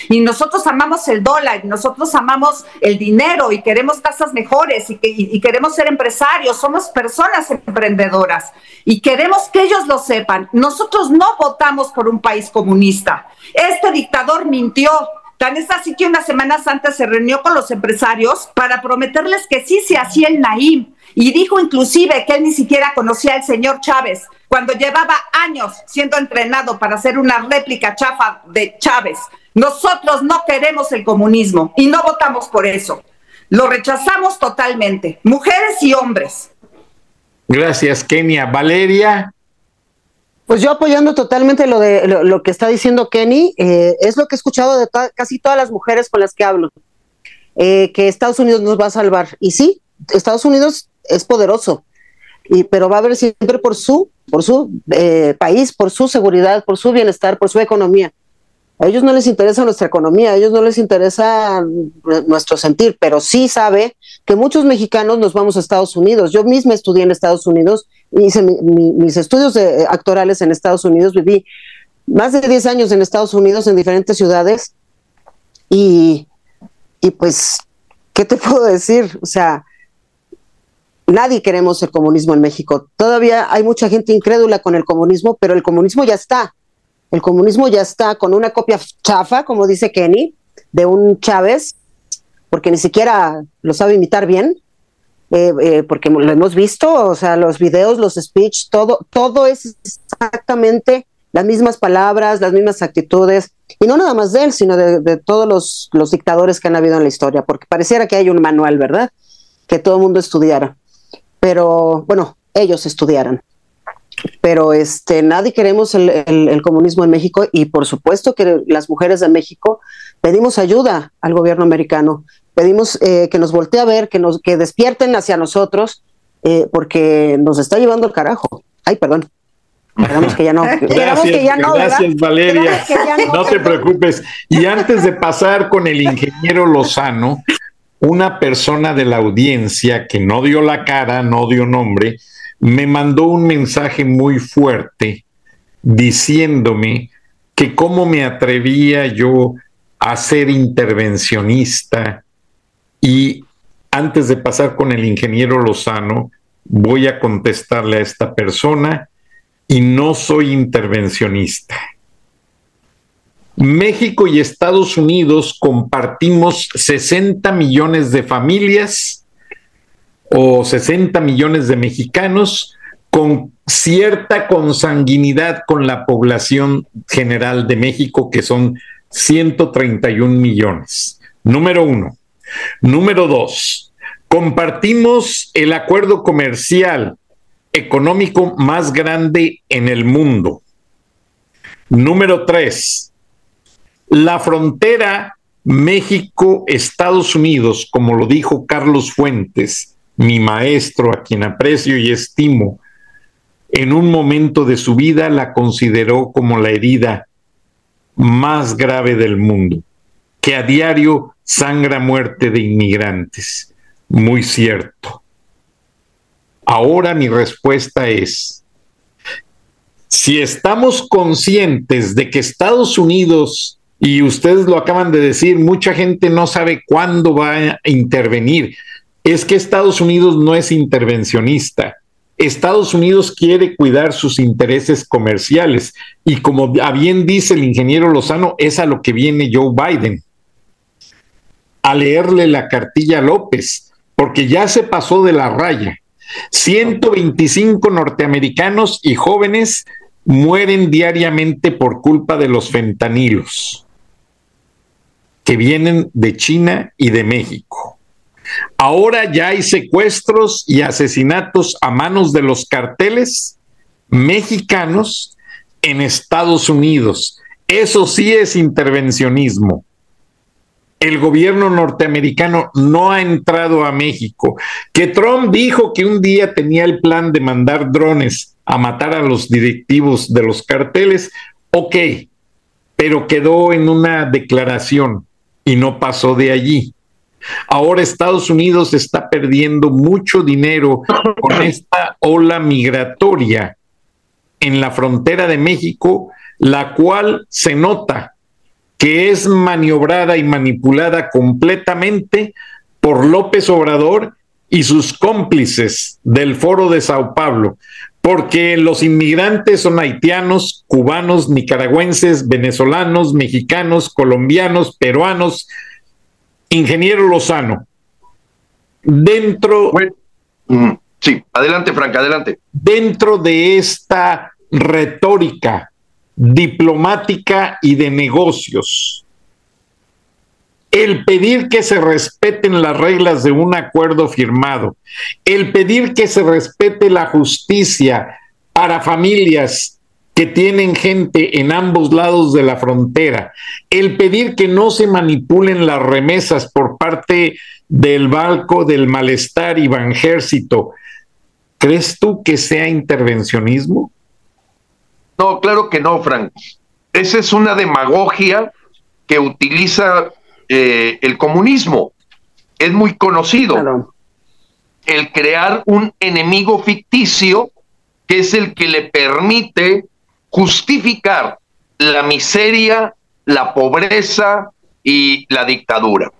y nosotros amamos el dólar, nosotros amamos el dinero y queremos casas mejores y, queremos ser empresarios, somos personas emprendedoras y queremos que ellos lo sepan. Nosotros no votamos por un país comunista. Este dictador mintió. Tan es así que unas semanas antes se reunió con los empresarios para prometerles que sí se hacía el Naim y dijo inclusive que él ni siquiera conocía al señor Chávez cuando llevaba años siendo entrenado para hacer una réplica chafa de Chávez. Nosotros no queremos el comunismo y no votamos por eso. Lo rechazamos totalmente, mujeres y hombres. Gracias, Kenia. Valeria. Pues yo apoyando totalmente lo de lo, que está diciendo Kenny, eh, es lo que he escuchado de casi todas las mujeres con las que hablo, eh, que Estados Unidos nos va a salvar. Y sí, Estados Unidos es poderoso, y, pero va a haber siempre por su, por su eh, país, por su seguridad, por su bienestar, por su economía. A ellos no les interesa nuestra economía, a ellos no les interesa nuestro sentir, pero sí sabe que muchos mexicanos nos vamos a Estados Unidos. Yo misma estudié en Estados Unidos, hice mis estudios de, actorales en Estados Unidos, viví más de 10 años en Estados Unidos en diferentes ciudades y, y pues, ¿qué te puedo decir? O sea, nadie queremos el comunismo en México. Todavía hay mucha gente incrédula con el comunismo, pero el comunismo ya está. El comunismo ya está con una copia chafa, como dice Kenny, de un Chávez, porque ni siquiera lo sabe imitar bien, eh, eh, porque lo hemos visto, o sea, los videos, los speech, todo, todo es exactamente las mismas palabras, las mismas actitudes, y no nada más de él, sino de, todos los, los, dictadores que han habido en la historia, porque pareciera que hay un manual, ¿verdad? Que todo el mundo estudiara, pero bueno, ellos estudiaran. pero este, nadie queremos el, comunismo en México y por supuesto que las mujeres de México pedimos ayuda al gobierno americano, pedimos eh, que nos voltee a ver, que nos que despierten hacia nosotros, eh, porque nos está llevando el carajo. Ay, perdón. Esperamos que ya no. Gracias, Valeria. no te preocupes. Y antes de pasar con el ingeniero Lozano, una persona de la audiencia que no dio la cara, no dio nombre, me mandó un mensaje muy fuerte diciéndome que cómo me atrevía yo a ser intervencionista y antes de pasar con el ingeniero Lozano, voy a contestarle a esta persona y no soy intervencionista. México y Estados Unidos compartimos 60 millones de familias o 60 millones de mexicanos con cierta consanguinidad con la población general de México, que son 131 millones. Número uno. Número dos, compartimos el acuerdo comercial económico más grande en el mundo. Número tres, la frontera México-Estados Unidos, como lo dijo Carlos Fuentes, mi maestro, a quien aprecio y estimo, en un momento de su vida la consideró como la herida más grave del mundo, que a diario sangra muerte de inmigrantes. Muy cierto. Ahora mi respuesta es, si estamos conscientes de que Estados Unidos, y ustedes lo acaban de decir, mucha gente no sabe cuándo va a intervenir, es que Estados Unidos no es intervencionista. Estados Unidos quiere cuidar sus intereses comerciales y como bien dice el ingeniero Lozano, es a lo que viene Joe Biden, a leerle la cartilla a López, porque ya se pasó de la raya. 125 norteamericanos y jóvenes mueren diariamente por culpa de los fentanilos que vienen de China y de México. Ahora ya hay secuestros y asesinatos a manos de los carteles mexicanos en Estados Unidos. Eso sí es intervencionismo. El gobierno norteamericano no ha entrado a México. Que Trump dijo que un día tenía el plan de mandar drones a matar a los directivos de los carteles, ok, pero quedó en una declaración y no pasó de allí. Ahora Estados Unidos está perdiendo mucho dinero con esta ola migratoria en la frontera de México, la cual se nota que es maniobrada y manipulada completamente por López Obrador y sus cómplices del Foro de Sao Paulo, porque los inmigrantes son haitianos, cubanos, nicaragüenses, venezolanos, mexicanos, colombianos, peruanos, Ingeniero Lozano, dentro... Mm, sí, adelante, Franca, adelante. Dentro de esta retórica diplomática y de negocios, el pedir que se respeten las reglas de un acuerdo firmado, el pedir que se respete la justicia para familias que tienen gente en ambos lados de la frontera, el pedir que no se manipulen las remesas por parte del Banco del Malestar y Banjército, ¿crees tú que sea intervencionismo? No, claro que no, Frank. Esa es una demagogia que utiliza eh, el comunismo. Es muy conocido. El crear un enemigo ficticio que es el que le permite justificar la miseria, la pobreza y la dictadura.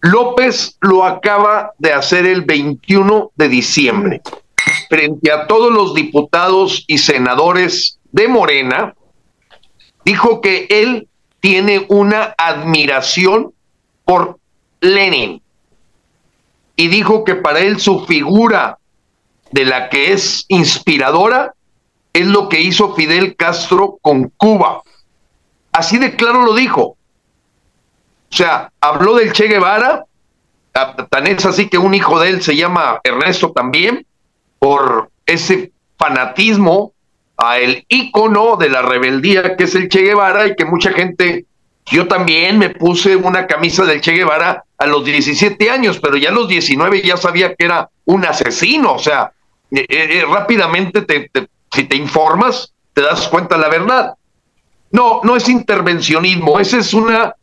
López lo acaba de hacer el 21 de diciembre frente a todos los diputados y senadores de Morena, dijo que él tiene una admiración por Lenin y dijo que para él su figura de la que es inspiradora es lo que hizo Fidel Castro con Cuba. Así de claro lo dijo. O sea, habló del Che Guevara, tan es así que un hijo de él se llama Ernesto también, por ese fanatismo a el ícono de la rebeldía que es el Che Guevara y que mucha gente, yo también me puse una camisa del Che Guevara a los 17 años, pero ya a los 19 ya sabía que era un asesino, o sea, eh, eh, eh, rápidamente te, si te informas te das cuenta la verdad. No, no es intervencionismo, esa es una,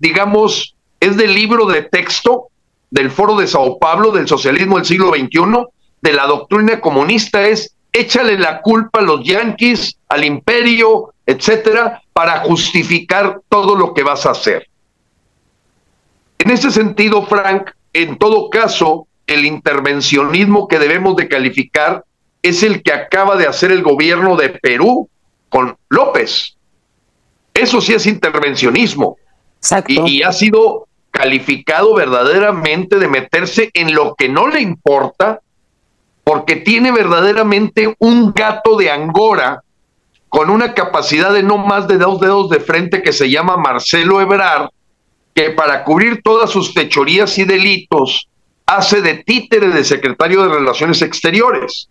digamos, es del libro de texto del Foro de Sao Paulo del socialismo del siglo XXI, de la doctrina comunista, es échale la culpa a los yanquis, al imperio, etcétera, para justificar todo lo que vas a hacer. En ese sentido, Frank, en todo caso, el intervencionismo que debemos de calificar es el que acaba de hacer el gobierno de Perú con López. Eso sí es intervencionismo. Y, y, ha sido calificado verdaderamente de meterse en lo que no le importa porque tiene verdaderamente un gato de Angora con una capacidad de no más de dos dedos de frente que se llama Marcelo Ebrard, que para cubrir todas sus fechorías y delitos hace de títere de secretario de Relaciones Exteriores.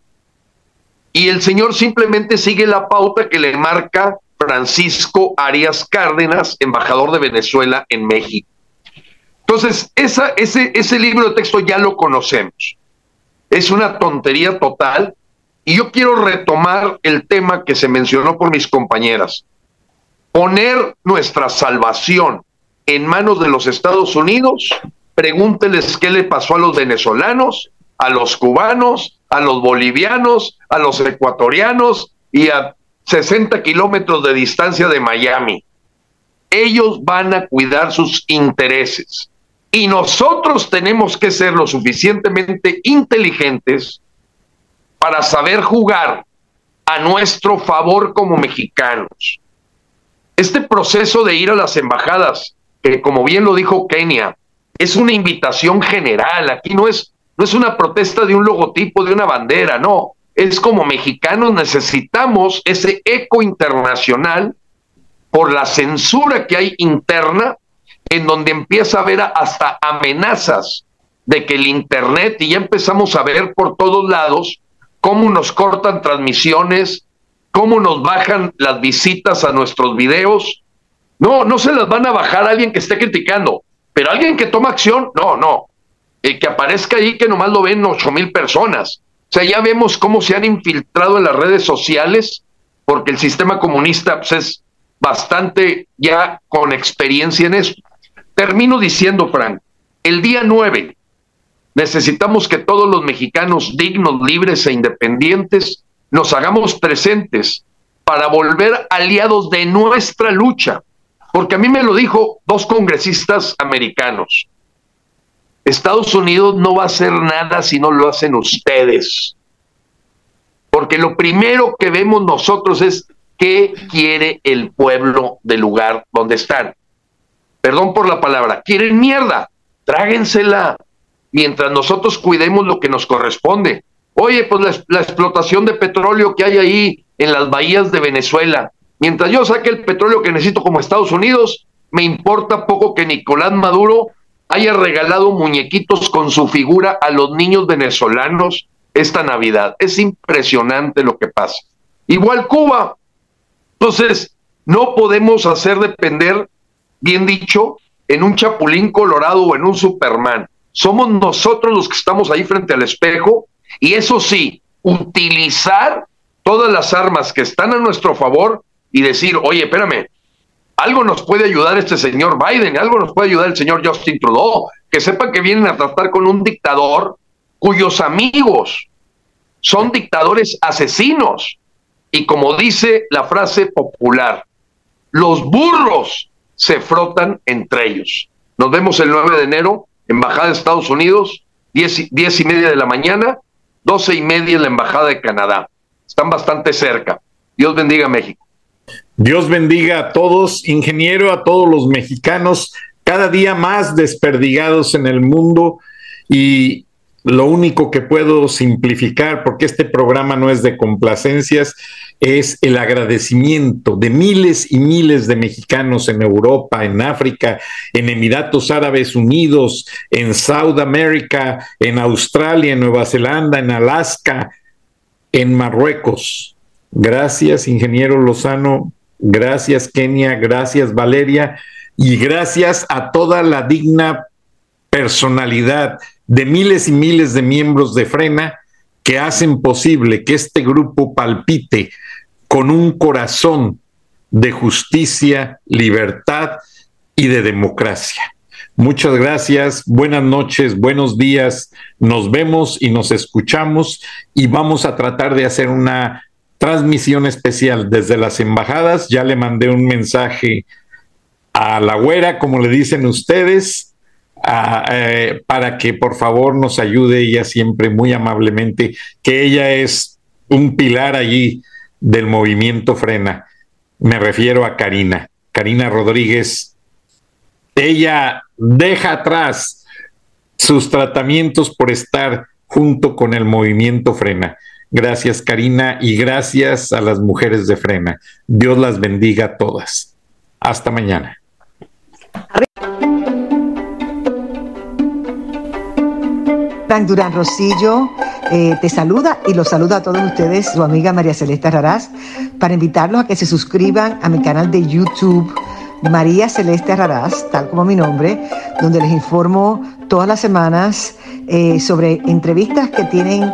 Y el señor simplemente sigue la pauta que le marca Francisco Arias Cárdenas, embajador de Venezuela en México. Entonces, ese, ese libro de texto ya lo conocemos es una tontería total. Y yo quiero retomar el tema que se mencionó por mis compañeras. Poner nuestra salvación en manos de los Estados Unidos, pregúnteles qué le pasó a los venezolanos, a los cubanos, a los bolivianos, a los ecuatorianos y a 60 kilómetros de distancia de Miami. Ellos van a cuidar sus intereses. Y nosotros tenemos que ser lo suficientemente inteligentes para saber jugar a nuestro favor como mexicanos. Este proceso de ir a las embajadas, que como bien lo dijo Kenia, es una invitación general. Aquí no es, no es una protesta de un logotipo, de una bandera, no. Es como mexicanos necesitamos ese eco internacional por la censura que hay interna en donde empieza a haber hasta amenazas de que el Internet, y ya empezamos a ver por todos lados cómo nos cortan transmisiones, cómo nos bajan las visitas a nuestros videos. No, no se las van a bajar a alguien que esté criticando, pero alguien que toma acción, no, no. El que aparezca ahí que nomás lo ven ocho mil personas. O sea, ya vemos cómo se han infiltrado en las redes sociales, porque el sistema comunista pues, es bastante ya con experiencia en esto. Termino diciendo, Frank, el día 9 necesitamos que todos los mexicanos dignos, libres e independientes nos hagamos presentes para volver aliados de nuestra lucha. Porque a mí me lo dijo dos congresistas americanos. Estados Unidos no va a hacer nada si no lo hacen ustedes. Porque lo primero que vemos nosotros es qué quiere el pueblo del lugar donde están perdón por la palabra, quieren mierda, tráguensela, mientras nosotros cuidemos lo que nos corresponde. Oye, pues la, explotación de petróleo que hay ahí en las bahías de Venezuela, mientras yo saque el petróleo que necesito como Estados Unidos, me importa poco que Nicolás Maduro haya regalado muñequitos con su figura a los niños venezolanos esta Navidad. Es impresionante lo que pasa. Igual Cuba. Entonces, no podemos hacer depender bien dicho, en un chapulín colorado o en un Superman. Somos nosotros los que estamos ahí frente al espejo y eso sí, utilizar todas las armas que están a nuestro favor y decir, oye, espérame, algo nos puede ayudar este señor Biden, algo nos puede ayudar el señor Justin Trudeau, que sepan que vienen a tratar con un dictador cuyos amigos son dictadores asesinos. Y como dice la frase popular, los burros se frotan entre ellos. Nos vemos el 9 de enero, Embajada de Estados Unidos, 10, y media de la mañana, 12 y media en la Embajada de Canadá. Están bastante cerca. Dios bendiga a México. Dios bendiga a todos, ingeniero, a todos los mexicanos, cada día más desperdigados en el mundo y lo único que puedo simplificar, porque este programa no es de complacencias, es el agradecimiento de miles y miles de mexicanos en Europa, en África, en Emiratos Árabes Unidos, en South America, en Australia, en Nueva Zelanda, en Alaska, en Marruecos. Gracias, ingeniero Lozano. Gracias, Kenia. Gracias, Valeria. Y gracias a toda la digna personalidad de miles y miles de miembros de Frena que hacen posible que este grupo palpite con un corazón de justicia, libertad y de democracia. Muchas gracias, buenas noches, buenos días, nos vemos y nos escuchamos y vamos a tratar de hacer una transmisión especial desde las embajadas. Ya le mandé un mensaje a la güera, como le dicen ustedes, eh, para que por favor nos ayude ella siempre muy amablemente, que ella es un pilar allí del movimiento Frena. Me refiero a Karina, Karina Rodríguez. Ella deja atrás sus tratamientos por estar junto con el movimiento Frena. Gracias Karina y gracias a las mujeres de Frena. Dios las bendiga a todas. Hasta mañana. Durán Rosillo eh, te saluda y los saluda a todos ustedes, su amiga María Celeste Raraz, para invitarlos a que se suscriban a mi canal de YouTube María Celeste Raraz, tal como mi nombre, donde les informo todas las semanas eh, sobre entrevistas que tienen